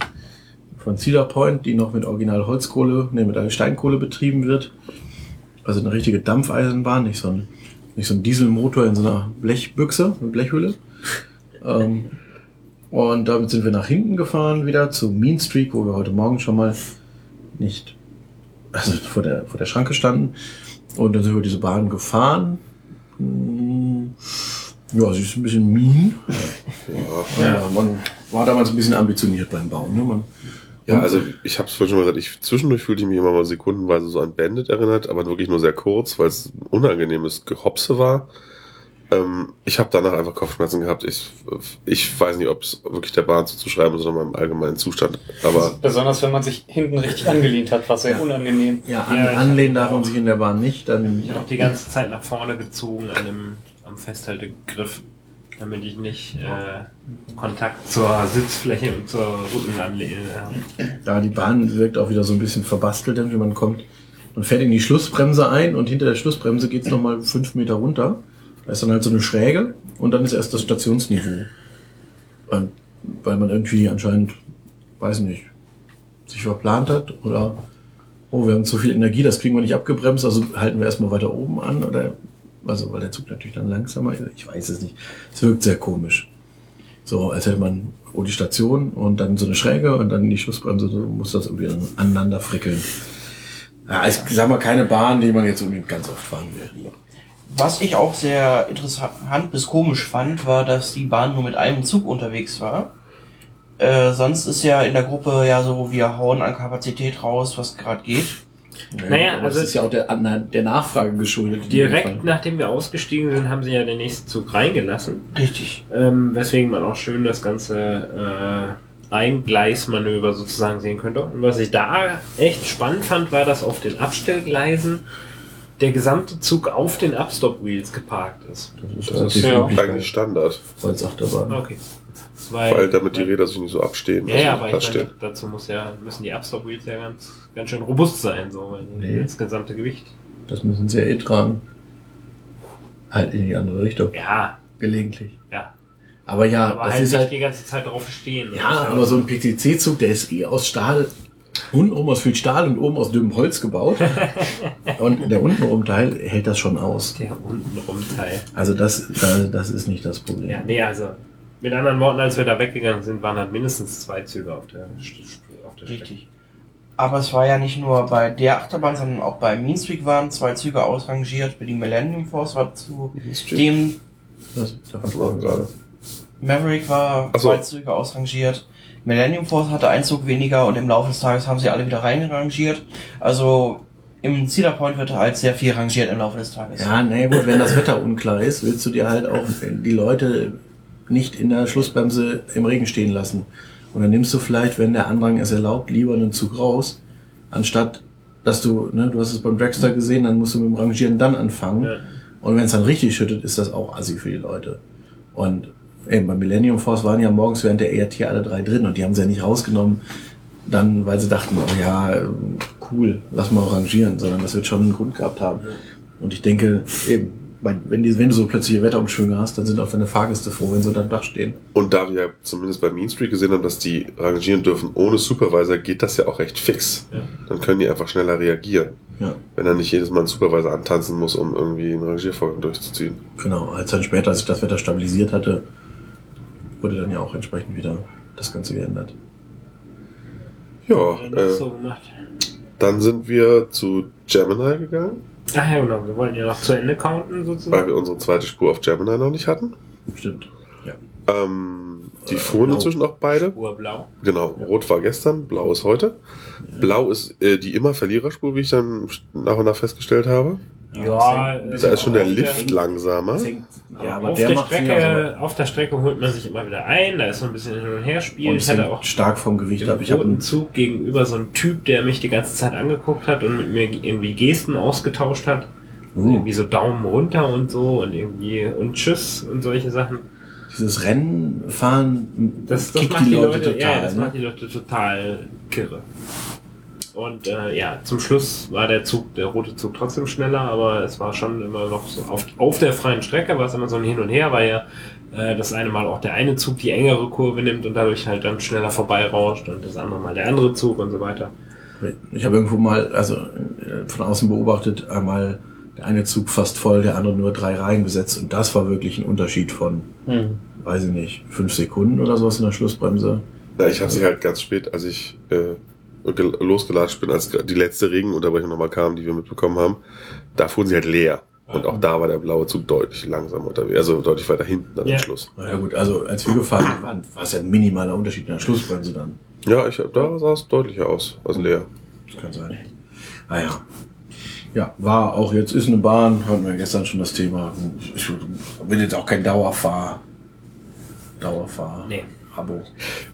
S3: von Cedar Point, die noch mit Original Holzkohle, nee, mit einer Steinkohle betrieben wird. Also eine richtige Dampfeisenbahn, nicht so ein, nicht so ein Dieselmotor in so einer Blechbüchse, eine Blechhülle. Ähm, und damit sind wir nach hinten gefahren, wieder zu Mean Street, wo wir heute Morgen schon mal nicht, also vor der, vor der Schranke standen. Und dann sind wir diese Bahn gefahren. Hm, Ja, sie ist ein bisschen mean.
S1: Ja.
S3: Ja, man war damals ein bisschen ambitioniert beim Bauen. Ne? Man,
S1: Ja, also ich habe es vorhin schon mal gesagt, ich, zwischendurch fühlte ich mich immer mal sekundenweise so an Bandit erinnert, aber wirklich nur sehr kurz, weil es ein unangenehmes Gehopse war. Ähm, ich habe danach einfach Kopfschmerzen gehabt. Ich, ich weiß nicht, ob es wirklich der Bahn zuzuschreiben ist oder meinem allgemeinen Zustand. Aber
S5: Besonders wenn man sich hinten richtig angelehnt hat, war sehr
S3: Ja.
S5: unangenehm.
S3: ja, an,
S2: Ja,
S3: anlehnen darf man sich in der Bahn nicht. Dann,
S2: Ich habe die ganze Zeit nach vorne gezogen an dem, am Festhaltegriff, damit ich nicht äh, Kontakt zur Sitzfläche und zur Rückenanlehne habe.
S3: Ja, die Bahn wirkt auch wieder so ein bisschen verbastelt, denn wenn man kommt, man fährt in die Schlussbremse ein und hinter der Schlussbremse geht's noch nochmal fünf Meter runter. Da ist dann halt so eine Schräge und dann ist erst das Stationsniveau. Weil man irgendwie anscheinend, weiß nicht, sich verplant hat oder oh, wir haben zu viel Energie, das kriegen wir nicht abgebremst, also halten wir erstmal weiter oben an oder also weil der Zug natürlich dann langsamer ist. Ich weiß es nicht. Es wirkt sehr komisch. So, als hätte man oh, die Station und dann so eine Schräge und dann die Schussbremse, so muss das irgendwie aneinander frickeln. Ja, ich sag mal, keine Bahn, die man jetzt unbedingt ganz oft fahren will.
S4: Was ich auch sehr interessant bis komisch fand, war, dass die Bahn nur mit einem Zug unterwegs war. Äh, sonst ist ja in der Gruppe ja so, wir hauen an Kapazität raus, was gerade geht.
S2: Naja,
S3: aber
S2: also-
S3: das ist ja auch der, an der Nachfrage geschuldet.
S2: Direkt nachdem wir ausgestiegen sind, haben sie ja den nächsten Zug reingelassen.
S4: Richtig.
S2: Ähm, weswegen man auch schön das Ganze Eingleismanöver sozusagen sehen könnte. Und was ich da echt spannend fand, war, dass auf den Abstellgleisen der gesamte Zug auf den Upstop-Wheels geparkt ist.
S3: Das
S1: Das ist
S5: ja.
S1: eigentlich Standard.
S3: bei Holzachterbahn.
S2: Okay. Weil,
S1: Weil damit die Räder sich nicht so abstehen.
S2: Ja,
S1: also
S2: ja, aber
S1: Platz
S2: ich meine, dazu muss ja, müssen die Upstop-Wheels ja ganz, ganz schön robust sein, so, weil
S3: Nee.
S2: das gesamte Gewicht.
S3: Das müssen sie ja eh tragen. Halt in die andere Richtung.
S2: Ja,
S3: Gelegentlich.
S2: ja.
S3: Aber ja,
S2: aber
S3: das
S2: halt
S3: ist
S2: nicht
S3: halt.
S2: die ganze Zeit drauf stehen.
S3: Ja, aber so ein PTC-Zug, der ist eh aus Stahl, untenrum aus viel Stahl und oben aus dünnem Holz gebaut. und der untenrum Teil hält das schon aus.
S2: Der untenrum Teil.
S3: Also das, das, ist nicht das Problem.
S2: Ja, nee, also mit anderen Worten, als wir da weggegangen sind, waren halt mindestens zwei Züge auf der, auf der Strecke.
S4: Richtig. Aber es war ja nicht nur bei der Achterbahn, sondern auch bei Mean Streak waren zwei Züge ausrangiert. Für die Millennium Force war zu dem
S1: Was?
S4: Maverick war
S1: so.
S4: zwei Züge ausrangiert. Millennium Force hatte einen Zug weniger und im Laufe des Tages haben sie alle wieder reinrangiert. Also im Cedar Point wird halt sehr viel rangiert im Laufe des Tages.
S3: Ja, na ja, gut, wenn das Wetter unklar ist, willst du dir halt auch die Leute nicht in der Schlussbremse im Regen stehen lassen. Und dann nimmst du vielleicht, wenn der Andrang es erlaubt, lieber einen Zug raus, anstatt dass du, ne, du hast es beim Dragster gesehen, dann musst du mit dem Rangieren dann anfangen.
S2: Ja.
S3: Und wenn es dann richtig schüttet, ist das auch assi für die Leute. Und eben bei Millennium Force waren ja morgens während der ERT alle drei drin und die haben sie ja nicht rausgenommen, dann, weil sie dachten, oh ja, cool, lass mal rangieren, sondern das wird schon einen Grund gehabt haben. Und ich denke, eben, wenn, die, wenn du so plötzliche Wetterumschwünge hast, dann sind auch deine Fahrgäste froh, wenn sie unter dem Dach stehen.
S1: Und da wir ja zumindest bei Mean Street gesehen haben, dass die rangieren dürfen ohne Supervisor, geht das ja auch recht fix.
S2: Ja.
S1: Dann können die einfach schneller reagieren.
S3: Ja,
S1: Wenn er nicht jedes Mal einen Supervisor antanzen muss, um irgendwie einen Rangiervorgang durchzuziehen.
S3: genau. Als dann später sich das Wetter stabilisiert hatte, wurde dann ja auch entsprechend wieder das Ganze geändert.
S1: Ja, äh,
S2: so
S1: dann sind wir zu Gemini gegangen,
S2: Ach ja, genau. Wir wollten ja noch zu Ende counten,
S1: weil
S2: sozusagen.
S1: wir unsere zweite Spur auf Gemini noch nicht hatten.
S3: Stimmt. Ja.
S1: Ähm, die fuhren
S3: blau.
S1: inzwischen auch beide.
S2: Urblau.
S1: Genau, rot war gestern, blau ist heute. Blau ist äh, die immer Verliererspur, wie ich dann nach und nach festgestellt habe.
S2: Ja,
S3: das hängt-
S1: Da ist schon der Lift langsamer.
S3: Ja, aber
S2: auf,
S3: der
S2: der Strecke, auf der Strecke holt man sich immer wieder ein, da ist so ein bisschen hin und her spielen.
S3: Und
S2: Ich hatte auch
S3: stark vom Gewicht ab. Ich habe
S2: roten
S3: einen
S2: Zug gegenüber so einen Typ, der mich die ganze Zeit angeguckt hat und mit mir irgendwie Gesten ausgetauscht hat.
S3: Uh.
S2: Irgendwie so Daumen runter und so und irgendwie und Tschüss und solche Sachen.
S3: dieses Rennfahren
S2: Das, das
S3: kickt
S2: macht die Leute,
S3: total.
S2: ja, das
S3: ne?
S2: macht die Leute total kirre. Und äh, ja, zum Schluss war der Zug, der rote Zug trotzdem schneller, aber es war schon immer noch so auf, auf der freien Strecke war es immer so ein Hin und Her, weil ja äh, das eine Mal auch der eine Zug die engere Kurve nimmt und dadurch halt dann schneller vorbeirauscht und das andere Mal der andere Zug und so weiter.
S3: Ich habe irgendwo mal, also äh, von außen beobachtet, einmal der eine Zug fast voll, der andere nur drei Reihen besetzt und das war wirklich ein Unterschied von,
S5: Hm.
S3: weiß ich nicht, fünf Sekunden oder sowas in der Schlussbremse.
S1: Ja, ich habe sie halt ganz spät, als ich äh, losgelatscht bin, als die letzte Regenunterbrechung nochmal kam, die wir mitbekommen haben, da fuhren sie halt leer. Und auch da war der blaue Zug deutlich langsamer unterwegs, also deutlich weiter hinten dann
S2: Ja.
S1: am Schluss.
S3: Na ja gut, also als wir gefahren sind, war, es ja ein minimaler Unterschied in der Schlussbremse dann.
S1: Ja, ich da sah es deutlicher aus als leer.
S3: Das kann sein. Naja. Ja, war auch jetzt, ist eine Bahn, hatten wir gestern schon das Thema. Ich bin jetzt auch kein Dauerfahr. Dauerfahr.
S2: Nee.
S3: Abo.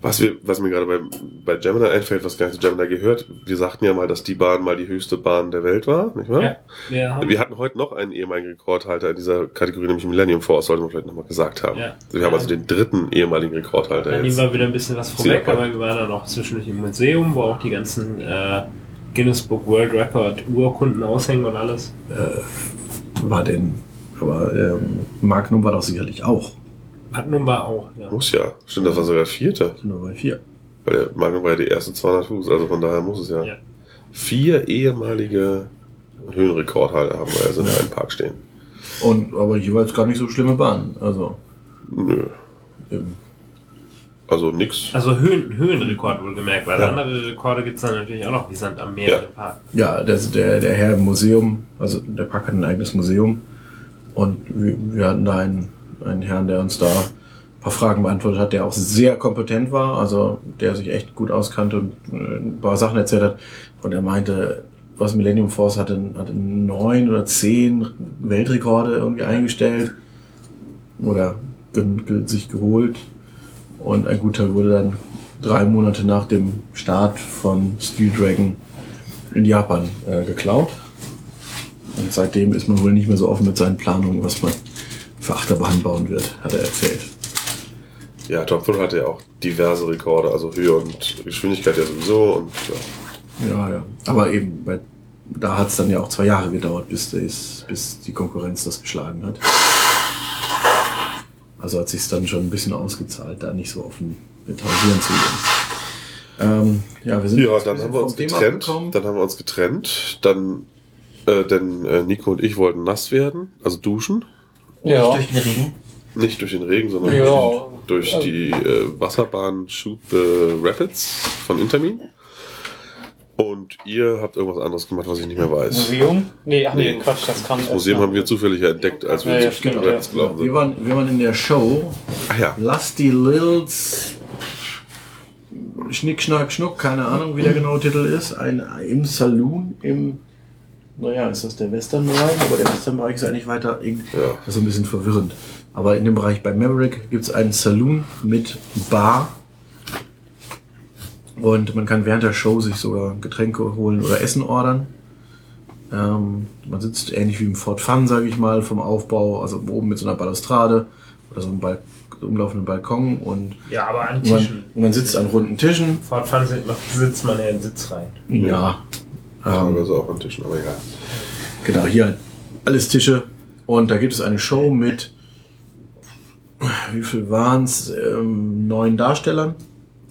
S1: Was, wir, was mir gerade bei, bei Gemini einfällt, was gar nicht zu Gemini gehört, wir sagten ja mal, dass die Bahn mal die höchste Bahn der Welt war, nicht wahr?
S2: Ja, wir haben,
S1: Wir hatten heute noch einen ehemaligen Rekordhalter in dieser Kategorie, nämlich Millennium Force, sollte man vielleicht nochmal gesagt haben.
S2: Ja.
S1: Wir haben also den dritten ehemaligen Rekordhalter
S2: dann
S1: jetzt.
S2: nehmen wir wieder ein bisschen was vorweg, aber wir waren dann auch zwischendurch im Museum, wo auch die ganzen äh, Guinness Book World Record Urkunden aushängen und alles.
S3: War denn, aber ähm, Magnum war doch sicherlich auch.
S2: Hat nun mal auch, ja.
S1: Muss ja. Stimmt, das war sogar der vierte.
S3: Sind nur bei vier.
S1: Weil der Magnum war ja die ersten 200 Fuß, also von daher muss es ja.
S2: Ja.
S1: Vier ehemalige Höhenrekordhalter haben wir also in einem Park stehen.
S3: Und aber jeweils gar nicht so schlimme Bahnen. Also
S1: Nö.
S3: ähm,
S1: Also nix.
S2: Also Höhen, Höhenrekord wohlgemerkt, weil
S3: Ja.
S2: andere Rekorde gibt es dann natürlich auch noch, wie Sand am Meer
S1: Ja.
S2: im Park.
S3: ja, das, der, der Herr im Museum, also der Park hat ein eigenes Museum. Und wir, wir hatten da einen, einen Herrn, der uns da ein paar Fragen beantwortet hat, der auch sehr kompetent war, also der sich echt gut auskannte und äh, ein paar Sachen erzählt hat. Und er meinte, was Millennium Force hatte, hatte neun oder zehn Weltrekorde irgendwie eingestellt oder sich geholt. Und ein guter wurde dann drei Monate nach dem Start von Steel Dragon in Japan äh, geklaut. Und seitdem ist man wohl nicht mehr so offen mit seinen Planungen, was man für Achterbahn bauen wird, hat er erzählt.
S1: Ja, Top Thrill hatte ja auch diverse Rekorde, also Höhe und Geschwindigkeit ja sowieso und ja.
S3: Ja, ja. Aber eben, bei, da hat es dann ja auch zwei Jahre gedauert, bis, das, bis die Konkurrenz das geschlagen hat. Also hat sich dann schon ein bisschen ausgezahlt, da nicht so offen mit hausieren zu gehen. Ähm, ja, wir sind
S1: Ja, dann haben wir uns getrennt. Dann haben wir uns getrennt. Dann, äh, denn äh, Nico und ich wollten nass werden, also duschen.
S5: Ja.
S4: Durch den Regen.
S1: Nicht durch den Regen, sondern
S5: Ja.
S1: durch
S5: Also-
S1: die äh, Wasserbahn Shoot the Rapids von Intermin. Und ihr habt irgendwas anderes gemacht, was ich nicht mehr weiß.
S5: Museum? Nee, ach nee,
S1: Nee.
S5: Quatsch, das kann
S1: Das Museum haben wir zufällig entdeckt, als wir
S5: Ja, ja,
S1: zu Shoot the
S5: stimmt,
S1: Rapids
S5: ja.
S1: gelaufen
S3: Wir
S1: sind.
S3: waren, wir waren in der Show
S1: Ach ja,
S3: Lusty Lils Schnick, Schnack, Schnuck, keine Ahnung, wie der genaue Titel ist. Ein, Im Saloon, im, naja, ist das der Western-Bereich, aber der Western-Bereich ist eigentlich weiter, irg-
S1: Ja.
S3: das ist ein bisschen verwirrend. Aber in dem Bereich bei Maverick gibt es einen Saloon mit Bar. Und man kann während der Show sich sogar Getränke holen oder Essen ordern. Ähm, man sitzt ähnlich wie im Fort Fun, sage ich mal, vom Aufbau, also oben mit so einer Balustrade oder so einem Bal umlaufenden Balkon und
S2: Ja, aber an
S3: man,
S2: Tischen.
S3: man sitzt an runden Tischen.
S2: Fortfahren sind noch, sitzt man ja in Sitzreihen.
S3: Ja. Ähm,
S1: also auch an Tischen, aber egal.
S3: Genau, hier alles Tische. Und da gibt es eine Show mit, wie viel waren es? Ähm, neun Darstellern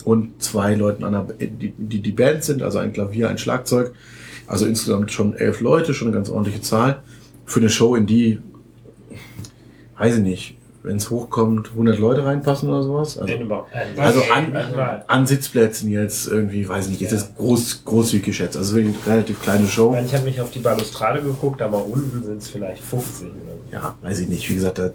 S3: und zwei Leuten, an der, die, die die Band sind, also ein Klavier, ein Schlagzeug. Also insgesamt schon elf Leute, schon eine ganz ordentliche Zahl. Für eine Show, in die, weiß ich nicht, wenn es hochkommt, 100 Leute reinpassen oder sowas. Also.
S2: Äh,
S3: also an, an Sitzplätzen jetzt irgendwie, weiß ich nicht, jetzt ist groß, großzügig geschätzt. Also wirklich eine relativ kleine Show.
S2: Ich habe nicht auf die Balustrade geguckt, aber unten sind es vielleicht 50 oder so.
S3: ja, weiß ich nicht. Wie gesagt, das,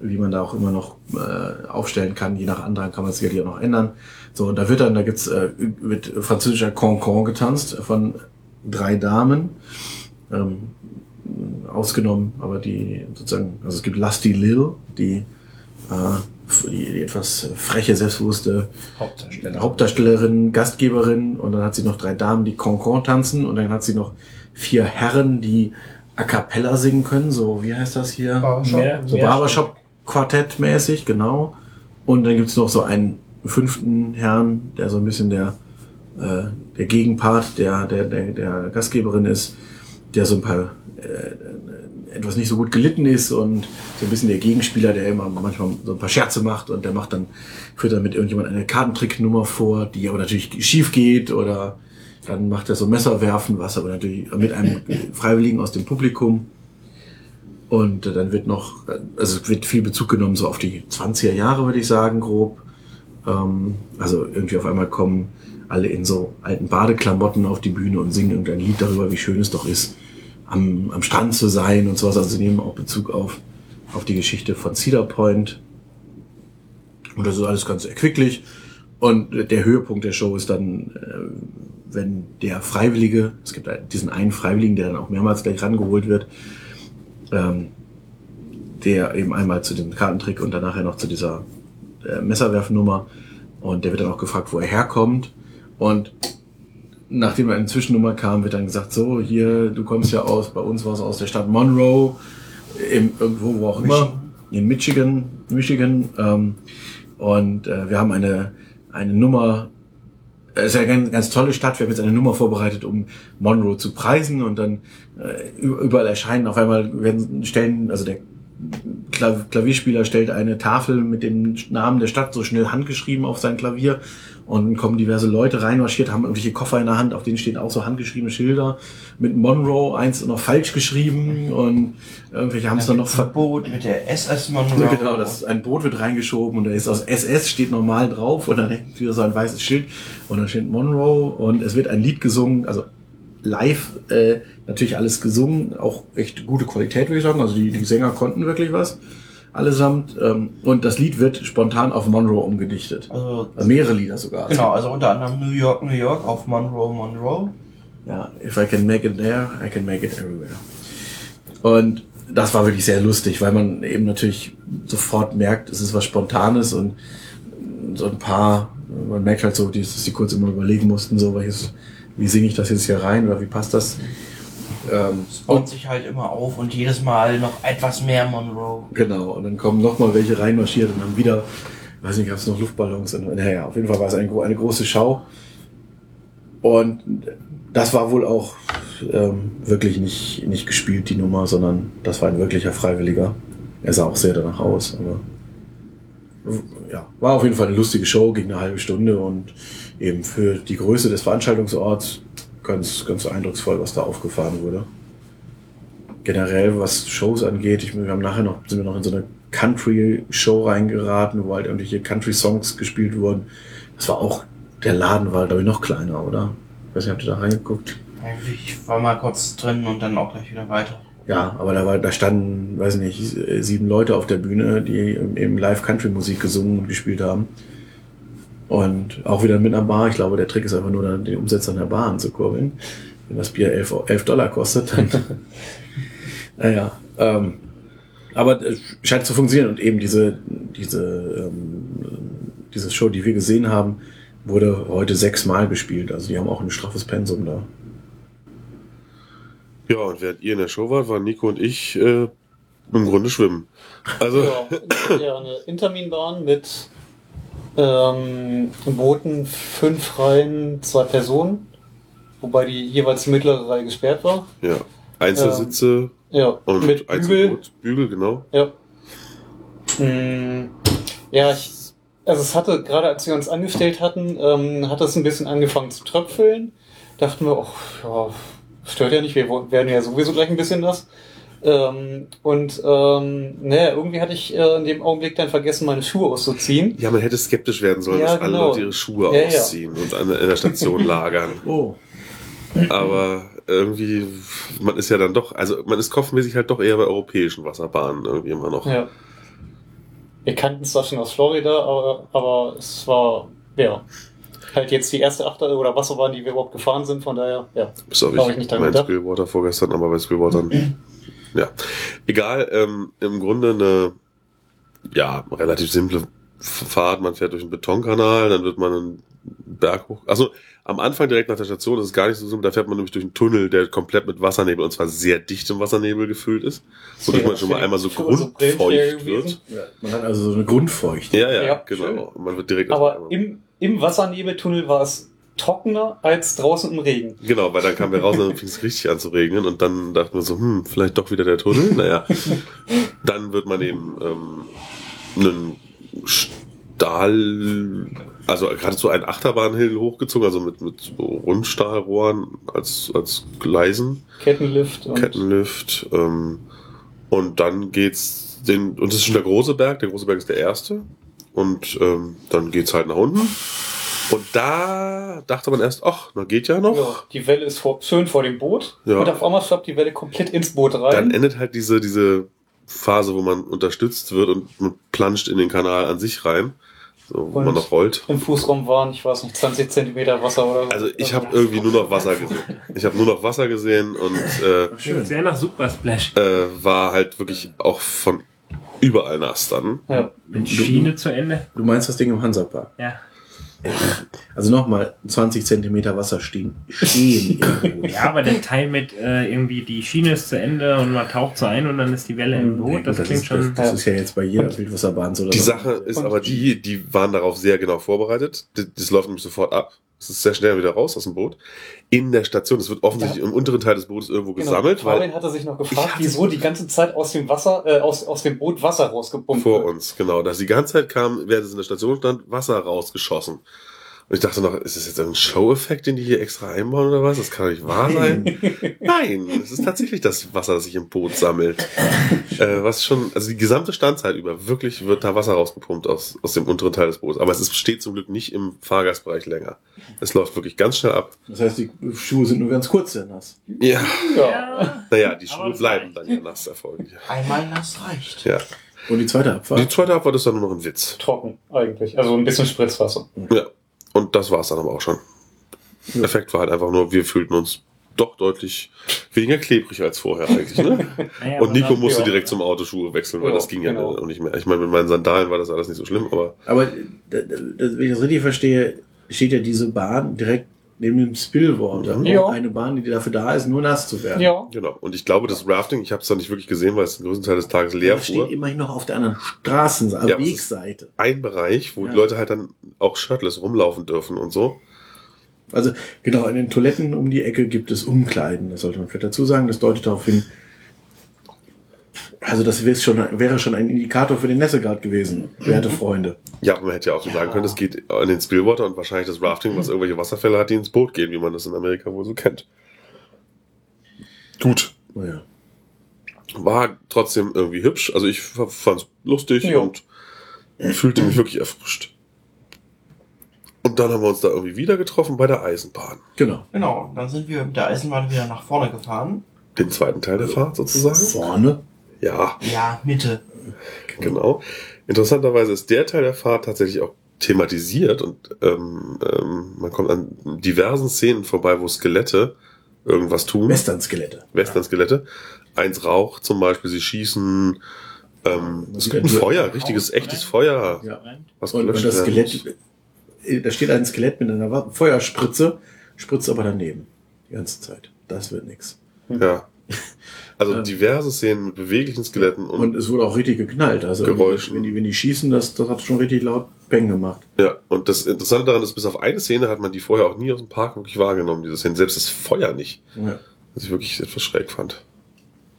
S3: wie man da auch immer noch äh, aufstellen kann, je nach Antrag kann man es sicherlich auch noch ändern. So, und da wird dann, da gibt's äh, mit französischer Concon getanzt von drei Damen. Ähm, ausgenommen, aber die sozusagen, also es gibt Lusty Lil, die, äh, die, die etwas freche, selbstbewusste
S2: Hauptdarsteller.
S3: Hauptdarstellerin, Gastgeberin und dann hat sie noch drei Damen, die Concon tanzen und dann hat sie noch vier Herren, die a cappella singen können, so wie heißt das hier?
S2: Mehr,
S3: So Barbershop-Quartett mäßig, genau. Und dann gibt's noch so einen fünften Herrn, der so ein bisschen der, äh, der Gegenpart der, der, der, der Gastgeberin ist, der so ein paar äh, etwas nicht so gut gelitten ist und so ein bisschen der Gegenspieler, der immer manchmal so ein paar Scherze macht und der macht dann, führt dann mit irgendjemand eine Kartentricknummer vor, die aber natürlich schief geht oder dann macht er so Messerwerfen, was aber natürlich mit einem Freiwilligen aus dem Publikum. Und äh, dann wird noch, äh, also es wird viel Bezug genommen so auf die 20er Jahre, würde ich sagen, grob. Ähm, also irgendwie auf einmal kommen alle in so alten Badeklamotten auf die Bühne und singen irgendein Lied darüber, wie schön es doch ist, am, am Strand zu sein und sowas. Also sie nehmen auch Bezug auf, auf die Geschichte von Cedar Point. Und das ist alles ganz erquicklich. Und der Höhepunkt der Show ist dann, äh, wenn der Freiwillige, es gibt diesen einen Freiwilligen, der dann auch mehrmals gleich rangeholt wird, ähm, der eben einmal zu dem Kartentrick und dann nachher noch zu dieser äh, Messerwerfnummer. Und der wird dann auch gefragt, wo er herkommt. Und nachdem er eine Zwischennummer kam, wird dann gesagt, so, hier, du kommst ja aus, bei uns war es aus der Stadt Monroe, im, irgendwo, wo auch immer, in Michigan, Michigan. Ähm, und äh, wir haben eine, eine Nummer, es ist ja eine ganz, ganz tolle Stadt, wir haben jetzt eine Nummer vorbereitet, um Monroe zu preisen und dann äh, überall erscheinen auf einmal, werden stellen, also der Klav Klavierspieler stellt eine Tafel mit dem Namen der Stadt so schnell handgeschrieben auf sein Klavier und dann kommen diverse Leute reinmarschiert, haben irgendwelche Koffer in der Hand, auf denen stehen auch so handgeschriebene Schilder mit Monroe, eins noch falsch geschrieben und irgendwelche haben es dann noch ver
S4: Verbot mit der SS Monroe.
S3: genau, das ein Boot wird reingeschoben und da ist aus SS steht normal drauf und dann hängt wieder so ein weißes Schild und dann steht Monroe und es wird ein Lied gesungen, also live äh, natürlich alles gesungen, auch echt gute Qualität würde ich sagen, also die, die Sänger konnten wirklich was allesamt ähm, und das Lied wird spontan auf Monroe umgedichtet.
S4: Also,
S3: Also mehrere Lieder sogar.
S4: genau, also unter anderem New York, New York auf Monroe, Monroe.
S3: Ja, if I can make it there, I can make it everywhere. Und das war wirklich sehr lustig, weil man eben natürlich sofort merkt, es ist was Spontanes und so ein paar man merkt halt so, dass die kurz immer überlegen mussten, so welches, wie singe ich das jetzt hier rein oder wie passt das? Ähm,
S4: Es baut sich halt immer auf und jedes Mal noch etwas mehr Monroe.
S3: Genau, und dann kommen noch mal welche reinmarschiert und dann wieder, weiß nicht, gab es noch Luftballons. Und, naja, auf jeden Fall war es eine, eine große Schau. Und das war wohl auch ähm, wirklich nicht, nicht gespielt, die Nummer, sondern das war ein wirklicher Freiwilliger. Er sah auch sehr danach aus, aber ja, war auf jeden Fall eine lustige Show, ging eine halbe Stunde und eben für die Größe des Veranstaltungsorts ganz, ganz eindrucksvoll, was da aufgefahren wurde generell, was Shows angeht, ich, wir haben nachher noch, sind wir noch in so eine Country-Show reingeraten, wo halt irgendwelche Country-Songs gespielt wurden. Das war auch, der Laden war, glaube ich, noch kleiner, oder? Ich weiß nicht, habt ihr da reingeguckt?
S4: Ich war mal kurz drin und dann auch gleich wieder weiter.
S3: Ja, aber da, war, da standen, weiß nicht, sieben Leute auf der Bühne, die eben Live-Country-Musik gesungen und gespielt haben. Und auch wieder mit einer Bar. Ich glaube, der Trick ist einfach nur, dann den Umsatz an der Bar anzukurbeln. Wenn das Bier 11, 11 Dollar kostet, dann. naja. Ähm, aber es scheint zu funktionieren. Und eben diese, diese, ähm, diese Show, die wir gesehen haben, wurde heute sechsmal gespielt. Also die haben auch ein straffes Pensum da.
S1: Ja, und während ihr in der Show wart, waren Nico und ich äh, im Grunde schwimmen. Also,
S5: Ja, ja, eine Interminbahn mit ähm, Booten, fünf Reihen, zwei Personen, wobei die jeweils die mittlere Reihe gesperrt war.
S1: ja. Einzelsitze
S5: Ja,
S1: und
S5: mit Bügel.
S1: Bügel, genau.
S5: Ja. Mm, ja, ich, also es hatte, gerade als wir uns angestellt hatten, ähm, hat es ein bisschen angefangen zu tröpfeln. Dachten wir, ach, ja, stört ja nicht, wir werden ja sowieso gleich ein bisschen nass. Ähm, und ähm, naja, irgendwie hatte ich äh, in dem Augenblick dann vergessen, meine Schuhe auszuziehen.
S1: Ja, man hätte skeptisch werden sollen,
S5: Ja,
S1: dass alle
S5: genau.
S1: Leute ihre Schuhe
S5: Ja, ja.
S1: ausziehen und an, in der Station lagern.
S3: Oh.
S1: Aber irgendwie, man ist ja dann doch, also man ist kopfmäßig halt doch eher bei europäischen Wasserbahnen irgendwie immer noch.
S5: Ja. Wir kannten es zwar schon aus Florida, aber, aber es war, ja, halt jetzt die erste Achter- oder Wasserbahn, die wir überhaupt gefahren sind, von daher, ja.
S1: Bis auf ich,
S5: ich nicht
S1: mein
S5: gedacht.
S1: Spillwater vorgestern, aber bei Spillwatern. ja. Egal, ähm, im Grunde eine, ja, relativ simple Fahrt. Man fährt durch einen Betonkanal, dann wird man einen Berg hoch. Also am Anfang direkt nach der Station ist es gar nicht so simpel. Da fährt man nämlich durch einen Tunnel, der komplett mit Wassernebel und zwar sehr dichtem Wassernebel gefüllt ist, wodurch
S5: Ja,
S1: man schon mal einmal so grundfeucht wird.
S3: Ja, man hat also so eine Grundfeucht.
S1: Ja, ja,
S5: Ja,
S1: genau.
S5: schön.
S1: Man wird direkt
S5: Aber im, im Wassernebeltunnel war es trockener als draußen im Regen.
S1: Genau, weil dann kamen wir raus und dann fing es richtig an zu regnen und dann dachten wir so, hm, vielleicht doch wieder der Tunnel. Naja, dann wird man eben ähm, einen Stahl, also geradezu einen Achterbahnhill hochgezogen, also mit, mit so Rundstahlrohren als, als Gleisen,
S5: Kettenlift und
S1: Kettenlift. Ähm, und dann geht's den, und das ist schon der große Berg, der große Berg ist der erste. Und ähm, dann geht's halt nach unten. Und da dachte man erst, ach, na geht ja noch.
S5: ja, die Welle ist vor, schön vor dem Boot
S1: Ja.
S5: und auf einmal schwappt die Welle komplett ins Boot rein.
S1: dann endet halt diese, diese Phase, wo man unterstützt wird und man planscht in den Kanal an sich rein, so, wo
S5: Und-
S1: man noch rollt.
S5: Im Fußraum waren, ich weiß nicht, 20 Zentimeter Wasser oder so.
S1: Also ich habe irgendwie nur noch Wasser gesehen. Ich habe nur noch Wasser gesehen und äh,
S3: Schön.
S2: Sehr nach Super Splash.
S1: äh, war halt wirklich auch von überall nass dann.
S5: Ja.
S2: Mit Schiene zu Ende.
S3: Du meinst das Ding im Hansapark?
S2: Ja.
S3: Also nochmal 20 Zentimeter Wasser stehen. Stehen.
S2: Ja, aber der Teil mit äh, irgendwie die Schiene ist zu Ende und man taucht so ein und dann ist die Welle im Boot, das, klingt
S3: ist,
S2: schon.
S3: Das, das ist ja jetzt bei jeder Wildwasserbahn so.
S1: Die Sache ist aber die, die waren darauf sehr genau vorbereitet. Das, das läuft nämlich sofort ab. Es ist sehr schnell wieder raus aus dem Boot. In der Station, es wird offensichtlich im unteren Teil des Bootes irgendwo gesammelt,
S5: Genau. Fabian
S1: weil
S5: hatte sich noch gefragt, wieso die ganze Zeit aus dem Wasser, äh, aus, aus dem Boot Wasser rausgepumpt
S1: vor
S5: wird.
S1: uns, genau. Dass die ganze Zeit kam, während es in der Station stand, Wasser rausgeschossen. Und ich dachte noch, ist das jetzt ein Show-Effekt, den die hier extra einbauen oder was? Das kann doch nicht wahr sein. Nein, es ist tatsächlich das Wasser, das sich im Boot sammelt. äh, was schon, also die gesamte Standzeit über, wirklich wird da Wasser rausgepumpt aus, aus dem unteren Teil des Bootes. Aber es ist, steht zum Glück nicht im Fahrgastbereich länger. Es läuft wirklich ganz schnell ab.
S3: Das heißt, die Schuhe sind nur ganz kurz sehr nass.
S1: Ja,
S5: Ja.
S1: naja, die
S2: Aber
S1: Schuhe bleiben
S2: reicht.
S1: dann ja nass erfolgreich.
S4: Einmal nass reicht.
S1: Ja.
S3: Und die zweite
S1: Die
S3: Abfahrt?
S1: zweite Abfahrt ist dann nur noch ein Witz.
S5: Trocken, eigentlich. Also ein bisschen Spritzwasser.
S1: Ja. Und das war's dann aber auch schon.
S3: Ja.
S1: Effekt war halt einfach nur, wir fühlten uns doch deutlich weniger klebrig als vorher eigentlich. Ne?
S2: Naja,
S1: Und Nico musste direkt zum Autoschuhe wechseln, weil
S5: Ja,
S1: das ging ja
S5: genau.
S1: auch nicht mehr. Ich meine, mit meinen Sandalen war das alles nicht so schlimm, aber
S3: Aber d- d- d- wenn ich das richtig verstehe, steht ja diese Bahn direkt neben dem Spillwater.
S1: Mhm.
S5: Ja.
S3: Eine Bahn, die dafür da ist, nur nass zu werden.
S5: Ja.
S1: genau. Und ich glaube, das Rafting, ich habe es da nicht wirklich gesehen, weil es den größten Teil des Tages leer
S3: Das steht
S1: fuhr.
S3: immerhin noch auf der anderen Straßenseite,
S1: Ja,
S3: Wegseite.
S1: Ein Bereich, wo
S3: Ja.
S1: die Leute halt dann auch shirtless rumlaufen dürfen und so.
S3: Also genau, in den Toiletten um die Ecke gibt es Umkleiden. Das sollte man vielleicht dazu sagen. Das deutet darauf hin. Also das wäre schon, wäre schon ein Indikator für den Nässegrad gewesen, werte Freunde.
S1: Ja, aber man hätte ja auch so sagen können, es geht in den Spillwater und wahrscheinlich das Rafting, was irgendwelche Wasserfälle hat, die ins Boot gehen, wie man das in Amerika wohl so kennt. Gut.
S3: Naja.
S1: War trotzdem irgendwie hübsch. Also ich fand es lustig
S5: Ja.
S1: und fühlte mich wirklich erfrischt. Und dann haben wir uns da irgendwie wieder getroffen bei der Eisenbahn.
S3: Genau.
S4: Genau, dann sind wir mit der Eisenbahn wieder nach vorne gefahren.
S1: Den zweiten Teil der Fahrt sozusagen.
S3: Vorne.
S1: Ja,
S4: Ja, Mitte.
S1: genau. Interessanterweise ist der Teil der Fahrt tatsächlich auch thematisiert und ähm, ähm, man kommt an diversen Szenen vorbei, wo Skelette irgendwas tun.
S3: Western-Skelette.
S1: Western-Skelette. Eins raucht zum Beispiel, sie schießen. Ähm, es gibt ein Feuer, richtiges, echtes Feuer.
S3: Ja.
S1: Was
S3: Und, und das Skelett, äh, da steht ein Skelett mit einer Feuerspritze, spritzt aber daneben. Die ganze Zeit. Das wird nix.
S1: Ja. Also diverse Szenen mit beweglichen Skeletten und,
S3: Und es wurde auch richtig geknallt. Also
S1: Geräuschen.
S3: wenn die, wenn die schießen, das, das hat schon richtig laut Peng gemacht.
S1: ja. Und das Interessante daran ist, bis auf eine Szene hat man die vorher auch nie aus dem Park wirklich wahrgenommen, diese Szene. Selbst das Feuer nicht.
S3: Ja.
S1: Was ich wirklich etwas schräg fand.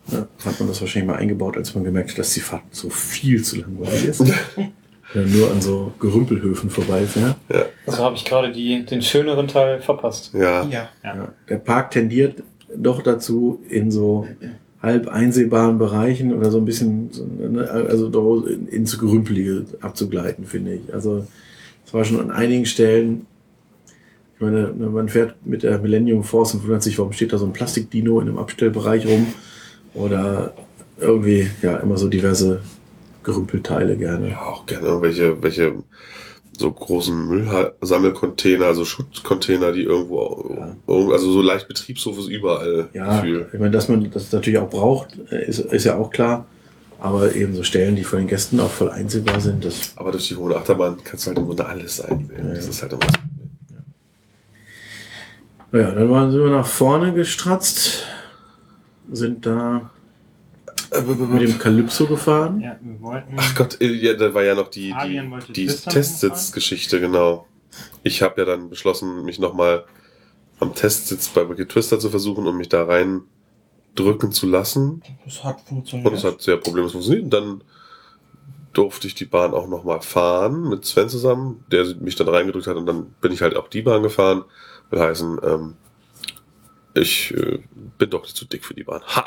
S3: Ja, hat man das wahrscheinlich mal eingebaut, als man gemerkt hat, dass die Fahrt so viel zu langweilig ist. ja, nur an so Gerümpelhöfen vorbeifährt.
S1: Ja.
S5: Also habe ich gerade die, den schöneren Teil verpasst.
S1: Ja.
S4: Ja.
S3: Ja. Der Park tendiert doch dazu, in so halb einsehbaren Bereichen oder so ein bisschen, ne, also ins Gerümpelige abzugleiten, finde ich. Also es war schon an einigen Stellen, ich meine, ne, man fährt mit der Millennium Force und wundert sich, warum steht da so ein Plastikdino in einem Abstellbereich rum oder irgendwie, ja, immer so diverse Gerümpelteile gerne.
S1: Ja, auch gerne irgendwelche, welche so großen Müllsammelcontainer, also Schuttcontainer, die irgendwo,
S3: Ja.
S1: also so leicht Betriebshof ist überall
S3: Ja,
S1: Gefühl.
S3: ich meine, dass man das natürlich auch braucht, äh, ist, ist ja auch klar. Aber eben so Stellen, die von den Gästen auch voll einsehbar sind, das
S1: Aber durch die hohe Achterbahn kannst du halt im Grunde alles einsehen.
S3: Ja,
S1: Das ist halt immer Problem.
S3: Naja, dann waren, sind wir nach vorne gestratzt, sind da mit dem Calypso gefahren.
S2: Ja, wir wollten.
S1: Ach Gott, äh, ja, da war ja noch die, die, die Testsitzgeschichte, genau. Ich habe ja dann beschlossen, mich nochmal am Testsitz bei Wicked Twister zu versuchen und mich da rein drücken zu lassen.
S4: Das hat funktioniert.
S1: Und es hat sehr problemlos funktioniert. Und dann durfte ich die Bahn auch nochmal fahren mit Sven zusammen, der mich dann reingedrückt hat und dann bin ich halt auch die Bahn gefahren. Will heißen, ähm, ich äh, bin doch nicht zu dick für die Bahn. Ha!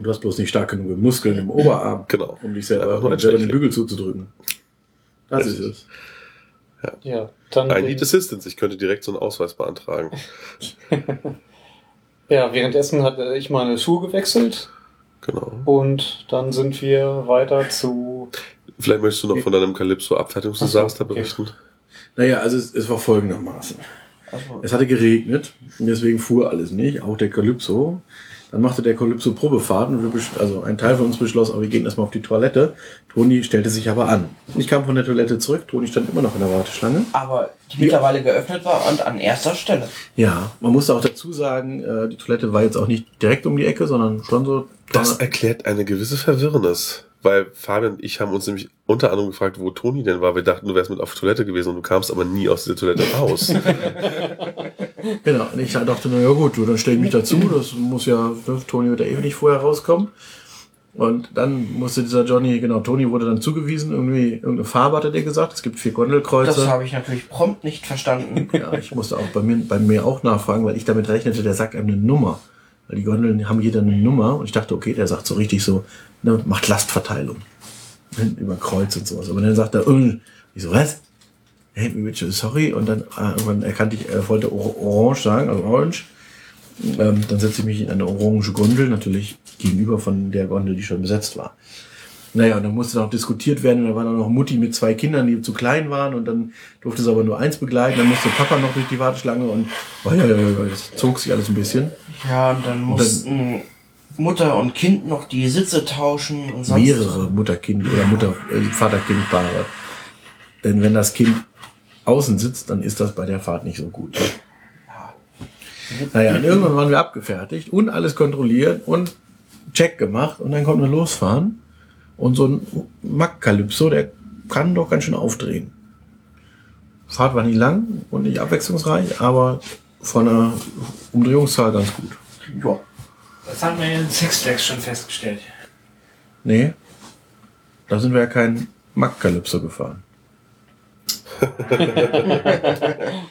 S3: Du hast bloß nicht stark genug Muskeln im Oberarm,
S1: Genau.
S3: um dich selber, um selber den. Bügel zuzudrücken. Das ist
S1: Richtig.
S3: es.
S5: Ja, dann.
S1: I need assistance. Ich könnte direkt so einen Ausweis beantragen.
S5: ja, währenddessen hatte ich meine Schuhe gewechselt
S1: Genau.
S5: und dann sind wir weiter zu.
S1: Vielleicht möchtest du noch von deinem Calypso-Abfertigungsdesaster
S5: okay.
S1: berichten.
S3: Naja, also es, es war folgendermaßen.
S4: Also,
S3: Es hatte geregnet und deswegen fuhr alles nicht, auch der Calypso. Dann machte der Calypso Probefahrt und wir also ein Teil von uns beschloss, aber wir gehen erstmal auf die Toilette. Toni stellte sich aber an. Ich kam von der Toilette zurück, Toni stand immer noch in der Warteschlange.
S4: aber die mittlerweile geöffnet war und an erster Stelle.
S3: Ja, man musste auch dazu sagen, äh, die Toilette war jetzt auch nicht direkt um die Ecke, sondern schon so.
S1: Das erklärt eine gewisse Verwirrnis. Weil Fabian und ich haben uns nämlich unter anderem gefragt, wo Toni denn war. Wir dachten, du wärst mit auf Toilette gewesen und du kamst aber nie aus dieser Toilette raus.
S3: Genau, und ich dachte, na ja gut, du, dann stell ich mich dazu, das muss ja, ne, Toni wird ja eh nicht vorher rauskommen. Und dann musste dieser Johnny, genau, Toni wurde dann zugewiesen, irgendwie, irgendeine Farbe hatte der gesagt, es gibt vier Gondelkreuze.
S4: Das habe ich natürlich prompt nicht verstanden.
S3: Ja, ich musste auch bei mir, bei mir auch nachfragen, weil ich damit rechnete, der sagt einem eine Nummer. Weil die Gondeln haben jeder eine Nummer und ich dachte, okay, der sagt so richtig so, ne, macht Lastverteilung. Über Kreuz und sowas. Aber dann sagt er, äh, ich so, was? Hey, bitte, sorry. Und dann äh, irgendwann erkannte ich, er wollte Or- Orange sagen, also Orange. Ähm, dann setze ich mich in eine orange Gondel, natürlich gegenüber von der Gondel, die schon besetzt war. Naja, und dann musste noch diskutiert werden und da war dann noch Mutti mit zwei Kindern, die zu klein waren und dann durfte es aber nur eins begleiten, dann musste Papa noch durch die Warteschlange und oh, ja, ja, ja, das zog sich alles ein bisschen.
S4: Ja, und dann mussten Mutter und Kind noch die Sitze tauschen und sonst.
S3: Mehrere Mutter-Kind oder Mutter, äh, Vater-Kind-Paare. Denn wenn das Kind außen sitzt, dann ist das bei der Fahrt nicht so gut. Naja, und irgendwann waren wir abgefertigt und alles kontrolliert und Check gemacht und dann konnten wir losfahren. Und so ein Mack Calypso, der kann doch ganz schön aufdrehen. Fahrt war nicht lang und nicht abwechslungsreich, aber von der Umdrehungszahl ganz gut.
S4: Ja.
S2: Das haben wir in Six Flags schon festgestellt.
S3: Nee, da sind wir ja kein Mack Calypso gefahren.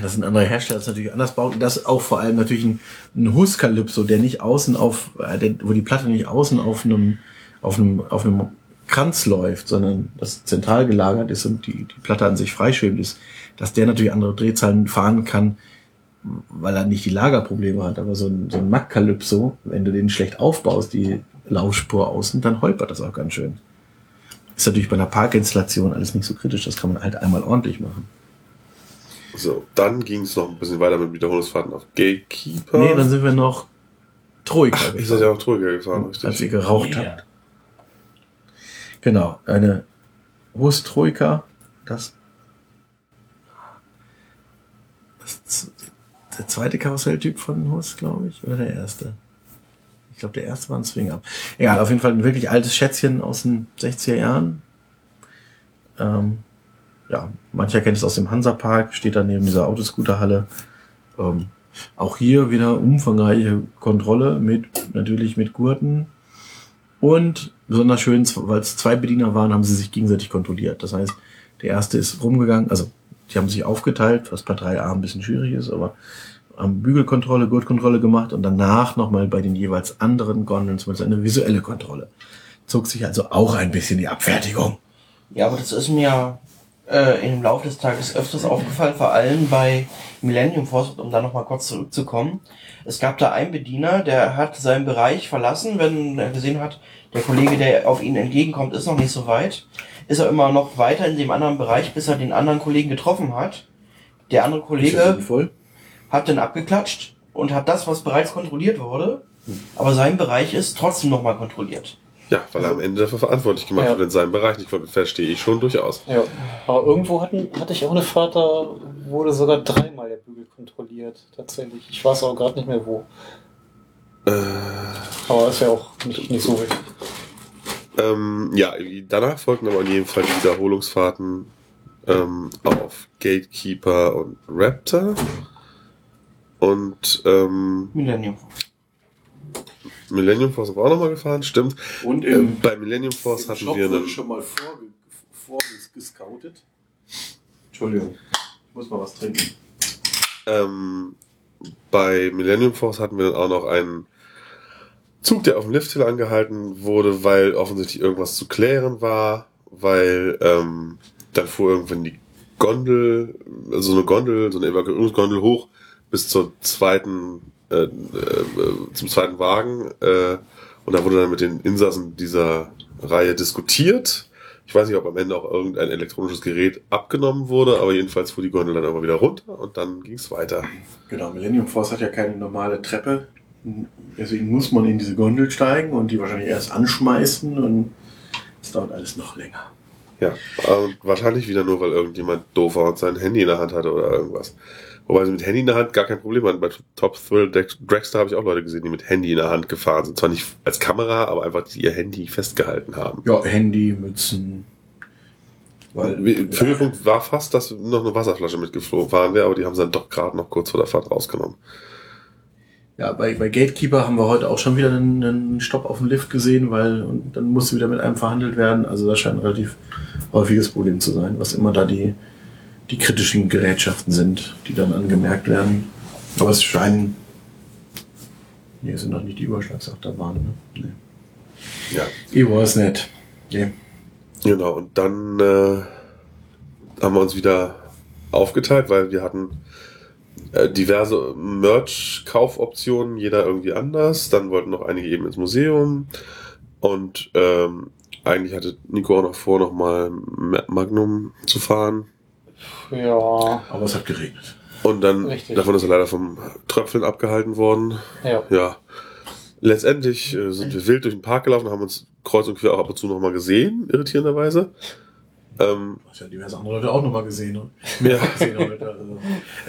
S3: Das sind andere Hersteller, das natürlich anders baut. Das ist auch vor allem natürlich ein, ein Hus der nicht außen auf, äh, der, wo die Platte nicht außen auf einem, auf einem, auf einem Kranz läuft, sondern das zentral gelagert ist und die, die Platte an sich freischwebend ist, dass der natürlich andere Drehzahlen fahren kann, weil er nicht die Lagerprobleme hat. Aber so ein, so ein Mack Calypso, wenn du den schlecht aufbaust, die Laufspur außen, dann holpert das auch ganz schön. Ist natürlich bei einer Parkinstallation alles nicht so kritisch, das kann man halt einmal ordentlich machen.
S1: So, dann ging es noch ein bisschen weiter mit Wiederholungsfahrten auf Gatekeeper.
S3: Nee, dann sind wir noch Troika
S1: Ach, ihr seid ja auch Troika gefahren, richtig?
S3: als ihr geraucht
S2: Ja.
S3: habt. Genau, eine Hus Troika, das, der zweite Karusselltyp von Hus, glaube ich, oder der erste? Glaube, der erste war ein Swing Up. Egal, auf jeden Fall ein wirklich altes Schätzchen aus den 60er Jahren. Ähm, ja, mancher kennt es aus dem Hansapark, steht da neben dieser Autoscooterhalle. Ähm, auch hier wieder umfangreiche Kontrolle mit, natürlich mit Gurten. Und besonders schön, weil es zwei Bediener waren, haben sie sich gegenseitig kontrolliert. Das heißt, der erste ist rumgegangen, also die haben sich aufgeteilt, was bei 3a ein bisschen schwierig ist, aber Bügelkontrolle, Gurtkontrolle gemacht und danach nochmal bei den jeweils anderen Gondeln zumindest eine visuelle Kontrolle. Zog sich also auch ein bisschen die Abfertigung.
S4: Ja, aber das ist mir äh, im Laufe des Tages öfters aufgefallen, vor allem bei Millennium Force, um da nochmal kurz zurückzukommen. Es gab da einen Bediener, der hat seinen Bereich verlassen, wenn er gesehen hat, der Kollege, der auf ihn entgegenkommt, ist noch nicht so weit. Ist er immer noch weiter in dem anderen Bereich, bis er den anderen Kollegen getroffen hat. Der andere Kollege
S3: voll?
S4: Hat dann abgeklatscht und hat das, was bereits kontrolliert wurde, aber sein Bereich ist trotzdem nochmal kontrolliert.
S1: Ja, weil er am Ende dafür verantwortlich gemacht
S5: Ja.
S1: wird in seinem Bereich. Ich verstehe ich schon durchaus.
S5: Ja. Aber irgendwo hatten, hatte ich auch eine Fahrt, da wurde sogar dreimal der Bügel kontrolliert. Tatsächlich. Ich weiß auch gerade nicht mehr wo.
S1: Äh,
S5: Aber ist ja auch nicht, nicht so wichtig.
S1: ähm, ja, danach folgten aber in jedem Fall die Wiederholungsfahrten ähm, auf Gatekeeper und Raptor. Und ähm,
S4: Millennium.
S1: Millennium Force haben wir auch nochmal gefahren, stimmt.
S3: Und
S1: Ähm, bei Millennium Force hatten wir einen.
S3: schon mal vorgescoutet. Entschuldigung, ich muss mal was trinken.
S1: Ähm, bei Millennium Force hatten wir dann auch noch einen Zug, der auf dem Lifthill angehalten wurde, weil offensichtlich irgendwas zu klären war, weil ähm, dann fuhr irgendwann die Gondel, also so eine Gondel, so eine Evakuierungsgondel hoch bis zur zweiten, äh, äh, zum zweiten Wagen äh, und da wurde dann mit den Insassen dieser Reihe diskutiert. Ich weiß nicht, ob am Ende auch irgendein elektronisches Gerät abgenommen wurde, aber jedenfalls fuhr die Gondel dann immer wieder runter und dann ging es weiter.
S3: Genau, Millennium Force hat ja keine normale Treppe. Deswegen muss man in diese Gondel steigen und die wahrscheinlich erst anschmeißen und es dauert alles noch länger.
S1: Ja, und wahrscheinlich wieder nur, weil irgendjemand doof war und sein Handy in der Hand hatte oder irgendwas. Wobei sie mit Handy in der Hand gar kein Problem hatten. Bei Top Thrill Dragster habe ich auch Leute gesehen, die mit Handy in der Hand gefahren sind. Zwar nicht als Kamera, aber einfach die ihr Handy festgehalten haben.
S3: Ja, Handy, Mützen. Weil,
S1: Höhepunkt war fast, dass noch eine Wasserflasche mitgeflogen waren wäre, aber die haben sie dann doch gerade noch kurz vor der Fahrt rausgenommen.
S3: ja, bei, bei Gatekeeper haben wir heute auch schon wieder einen, einen Stopp auf dem Lift gesehen, weil und dann musste wieder mit einem verhandelt werden. Also das scheint ein relativ häufiges Problem zu sein, was immer da die, die kritischen Gerätschaften sind, die dann angemerkt werden. Aber es scheinen. Nee, es sind noch nicht die Überschlagsachterbahnen, ne? Nee.
S1: Ja.
S3: Ich weiß nicht. Nee.
S1: Genau, und dann äh, haben wir uns wieder aufgeteilt, weil wir hatten äh, diverse Merch-Kaufoptionen, jeder irgendwie anders. Dann wollten noch einige eben ins Museum. Und ähm, eigentlich hatte Nico auch noch vor, nochmal Magnum zu fahren.
S5: Ja.
S3: Aber es hat geregnet.
S1: Und dann,
S5: Richtig.
S1: davon ist er leider vom Tröpfeln abgehalten worden.
S5: Ja.
S1: Ja. Letztendlich äh, sind wir wild durch den Park gelaufen, haben uns kreuz und quer auch ab und zu nochmal gesehen, irritierenderweise. Ähm,
S3: Das ja diverse andere Leute auch nochmal gesehen. Ne?
S1: ja.
S3: gesehen heute. Also,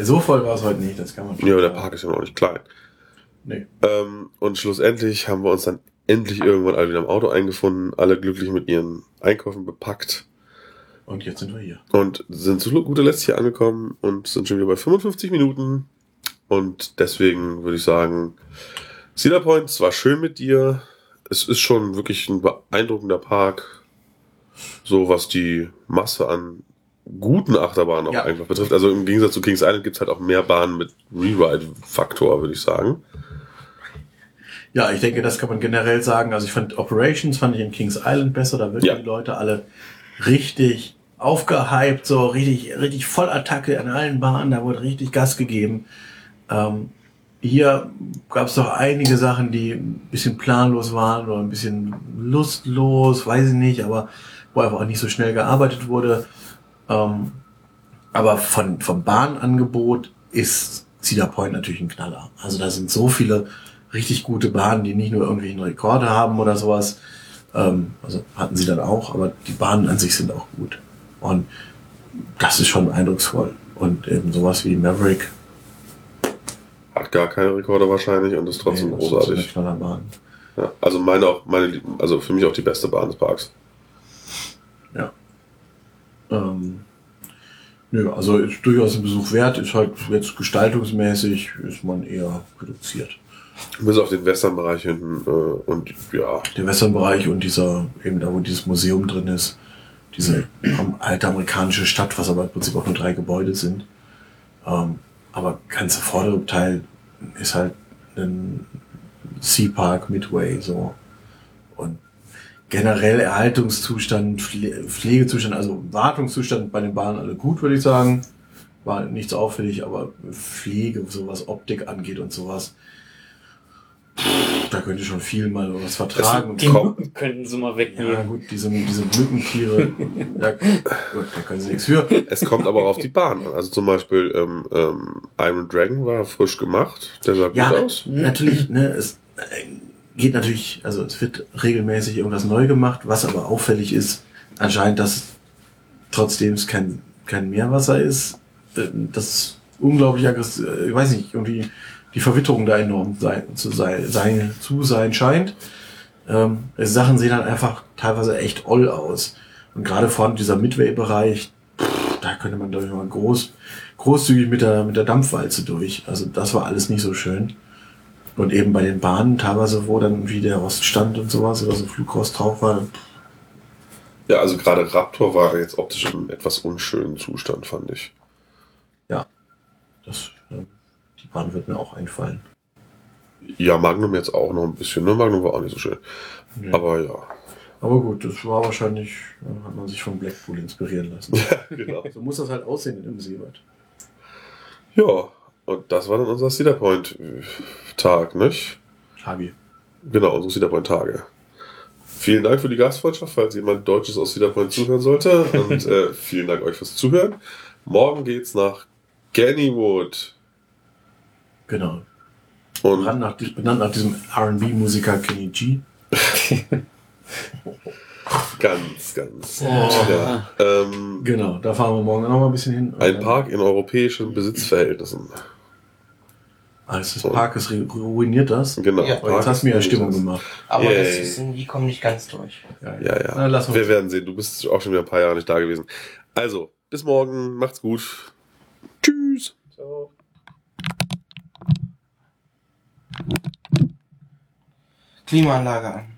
S3: so voll war es heute nicht, das kann man schon
S1: ja, aber der. Park ist ja noch nicht klein.
S3: Nee.
S1: Ähm, und schlussendlich haben wir uns dann endlich irgendwann alle wieder im Auto eingefunden, alle glücklich mit ihren Einkäufen bepackt
S3: Und jetzt sind wir hier.
S1: und sind zu guter Letzt hier angekommen und sind schon wieder bei 55 Minuten. Und deswegen würde ich sagen, Cedar Point, es war schön mit dir. Es ist schon wirklich ein beeindruckender Park, so was die Masse an guten Achterbahnen auch
S3: Ja.
S1: einfach betrifft. Also im Gegensatz zu Kings Island gibt es halt auch mehr Bahnen mit Rewrite-Faktor, würde ich sagen.
S3: Ja, ich denke, das kann man generell sagen. Also ich fand Operations fand ich in Kings Island besser. Da wirken
S1: Ja.
S3: die Leute alle richtig aufgehypt, so richtig, richtig Vollattacke an allen Bahnen. Da wurde richtig Gas gegeben. Ähm, hier gab es doch einige Sachen, die ein bisschen planlos waren oder ein bisschen lustlos, weiß ich nicht, aber wo einfach auch nicht so schnell gearbeitet wurde. Ähm, aber von, vom Bahnangebot ist Cedar Point natürlich ein Knaller. Also da sind so viele richtig gute Bahnen, die nicht nur irgendwelche Rekorde haben oder sowas. Ähm, also hatten sie dann auch, aber die Bahnen an sich sind auch gut. Und das ist schon eindrucksvoll. Und eben sowas wie Maverick.
S1: Hat gar keine Rekorde wahrscheinlich und ist trotzdem
S3: nee, das ist eine
S1: großartig.
S3: Knallerbahn.
S1: Ja, also meine auch, meine, also für mich auch die beste Bahn des Parks.
S3: Ja. Ähm, nö, also ist durchaus ein Besuch wert, ist halt jetzt gestaltungsmäßig, ist man eher reduziert.
S1: Bis auf den Westernbereich hinten äh, und ja,
S3: Der Westernbereich und dieser, eben da, wo dieses Museum drin ist, diese alte amerikanische Stadt, was aber im Prinzip auch nur drei Gebäude sind. Ähm, aber ganze vordere Teil ist halt ein Sea Park Midway, so. Und generell Erhaltungszustand, Pfle Pflegezustand, also Wartungszustand bei den Bahnen alle gut, würde ich sagen. War nichts auffällig, aber Pflege, so was Optik angeht und sowas, pff, da könnte schon viel mal was vertragen.
S5: Die. Mücken könnten sie mal
S3: Ja,
S5: wegnehmen.
S3: gut, diese, diese Mückentiere, ja, gut, da können sie nichts für.
S1: es kommt aber auch auf die Bahn an. Also zum Beispiel ähm, ähm, Iron Dragon war frisch gemacht, der sah
S3: Ja,
S1: gut aus.
S3: natürlich, ne, es äh, geht natürlich, also es wird regelmäßig irgendwas neu gemacht, was aber auffällig ist, anscheinend, dass trotzdem es kein, kein Meerwasser ist, äh, das unglaublich aggressiv, äh, ich weiß nicht, irgendwie die Verwitterung da enorm sein, zu sein, sein, zu sein scheint. Ähm, Sachen sehen halt einfach teilweise echt oll aus. Und gerade vorne dieser Midway-Bereich, da könnte man, glaube ich, mal groß, großzügig mit der, mit der Dampfwalze durch. Also das war alles nicht so schön. Und eben bei den Bahnen teilweise, wo dann wie der Rost stand und sowas, oder so Flugrost drauf war,
S1: Ja, also gerade Raptor war jetzt optisch in einem etwas unschönen Zustand, fand ich.
S3: das, äh, Bahn wird mir auch einfallen.
S1: Ja, Magnum jetzt auch noch ein bisschen. Ne? Magnum war auch nicht so schön.
S3: Ja.
S1: Aber ja.
S3: Aber gut, das war wahrscheinlich, äh, hat man sich von Blackpool inspirieren lassen.
S1: genau.
S3: so muss das halt aussehen in dem Seebad.
S1: Ja, und das war dann unser Cedar Point Tag, nicht?
S3: Hagi.
S1: Genau, unsere Cedar Point Tage. Vielen Dank für die Gastfreundschaft, falls jemand Deutsches aus Cedar Point zuhören sollte. Und äh, vielen Dank euch fürs Zuhören. Morgen geht's nach Kennywood.
S3: Genau.
S1: Und
S3: Benannt nach, benannt nach diesem R&B-Musiker Kenny G.
S1: ganz, ganz.
S3: Oh.
S1: Ja, ähm,
S3: Genau, da fahren wir morgen auch noch mal ein bisschen hin.
S1: ein Park in europäischen Besitzverhältnissen.
S3: Als des Parkes ru- ruiniert das.
S1: Genau.
S4: Ja.
S3: Jetzt hast du mir ja Stimmung gemacht.
S4: Aber
S1: Yay.
S4: das ist, die kommen nicht ganz durch.
S1: Ja, ja.
S3: Na, lass uns.
S1: Wir werden sehen. Du bist auch schon wieder ein paar Jahre nicht da gewesen. Also, bis morgen. Macht's gut. Tschüss.
S5: So.
S4: Klimaanlage an.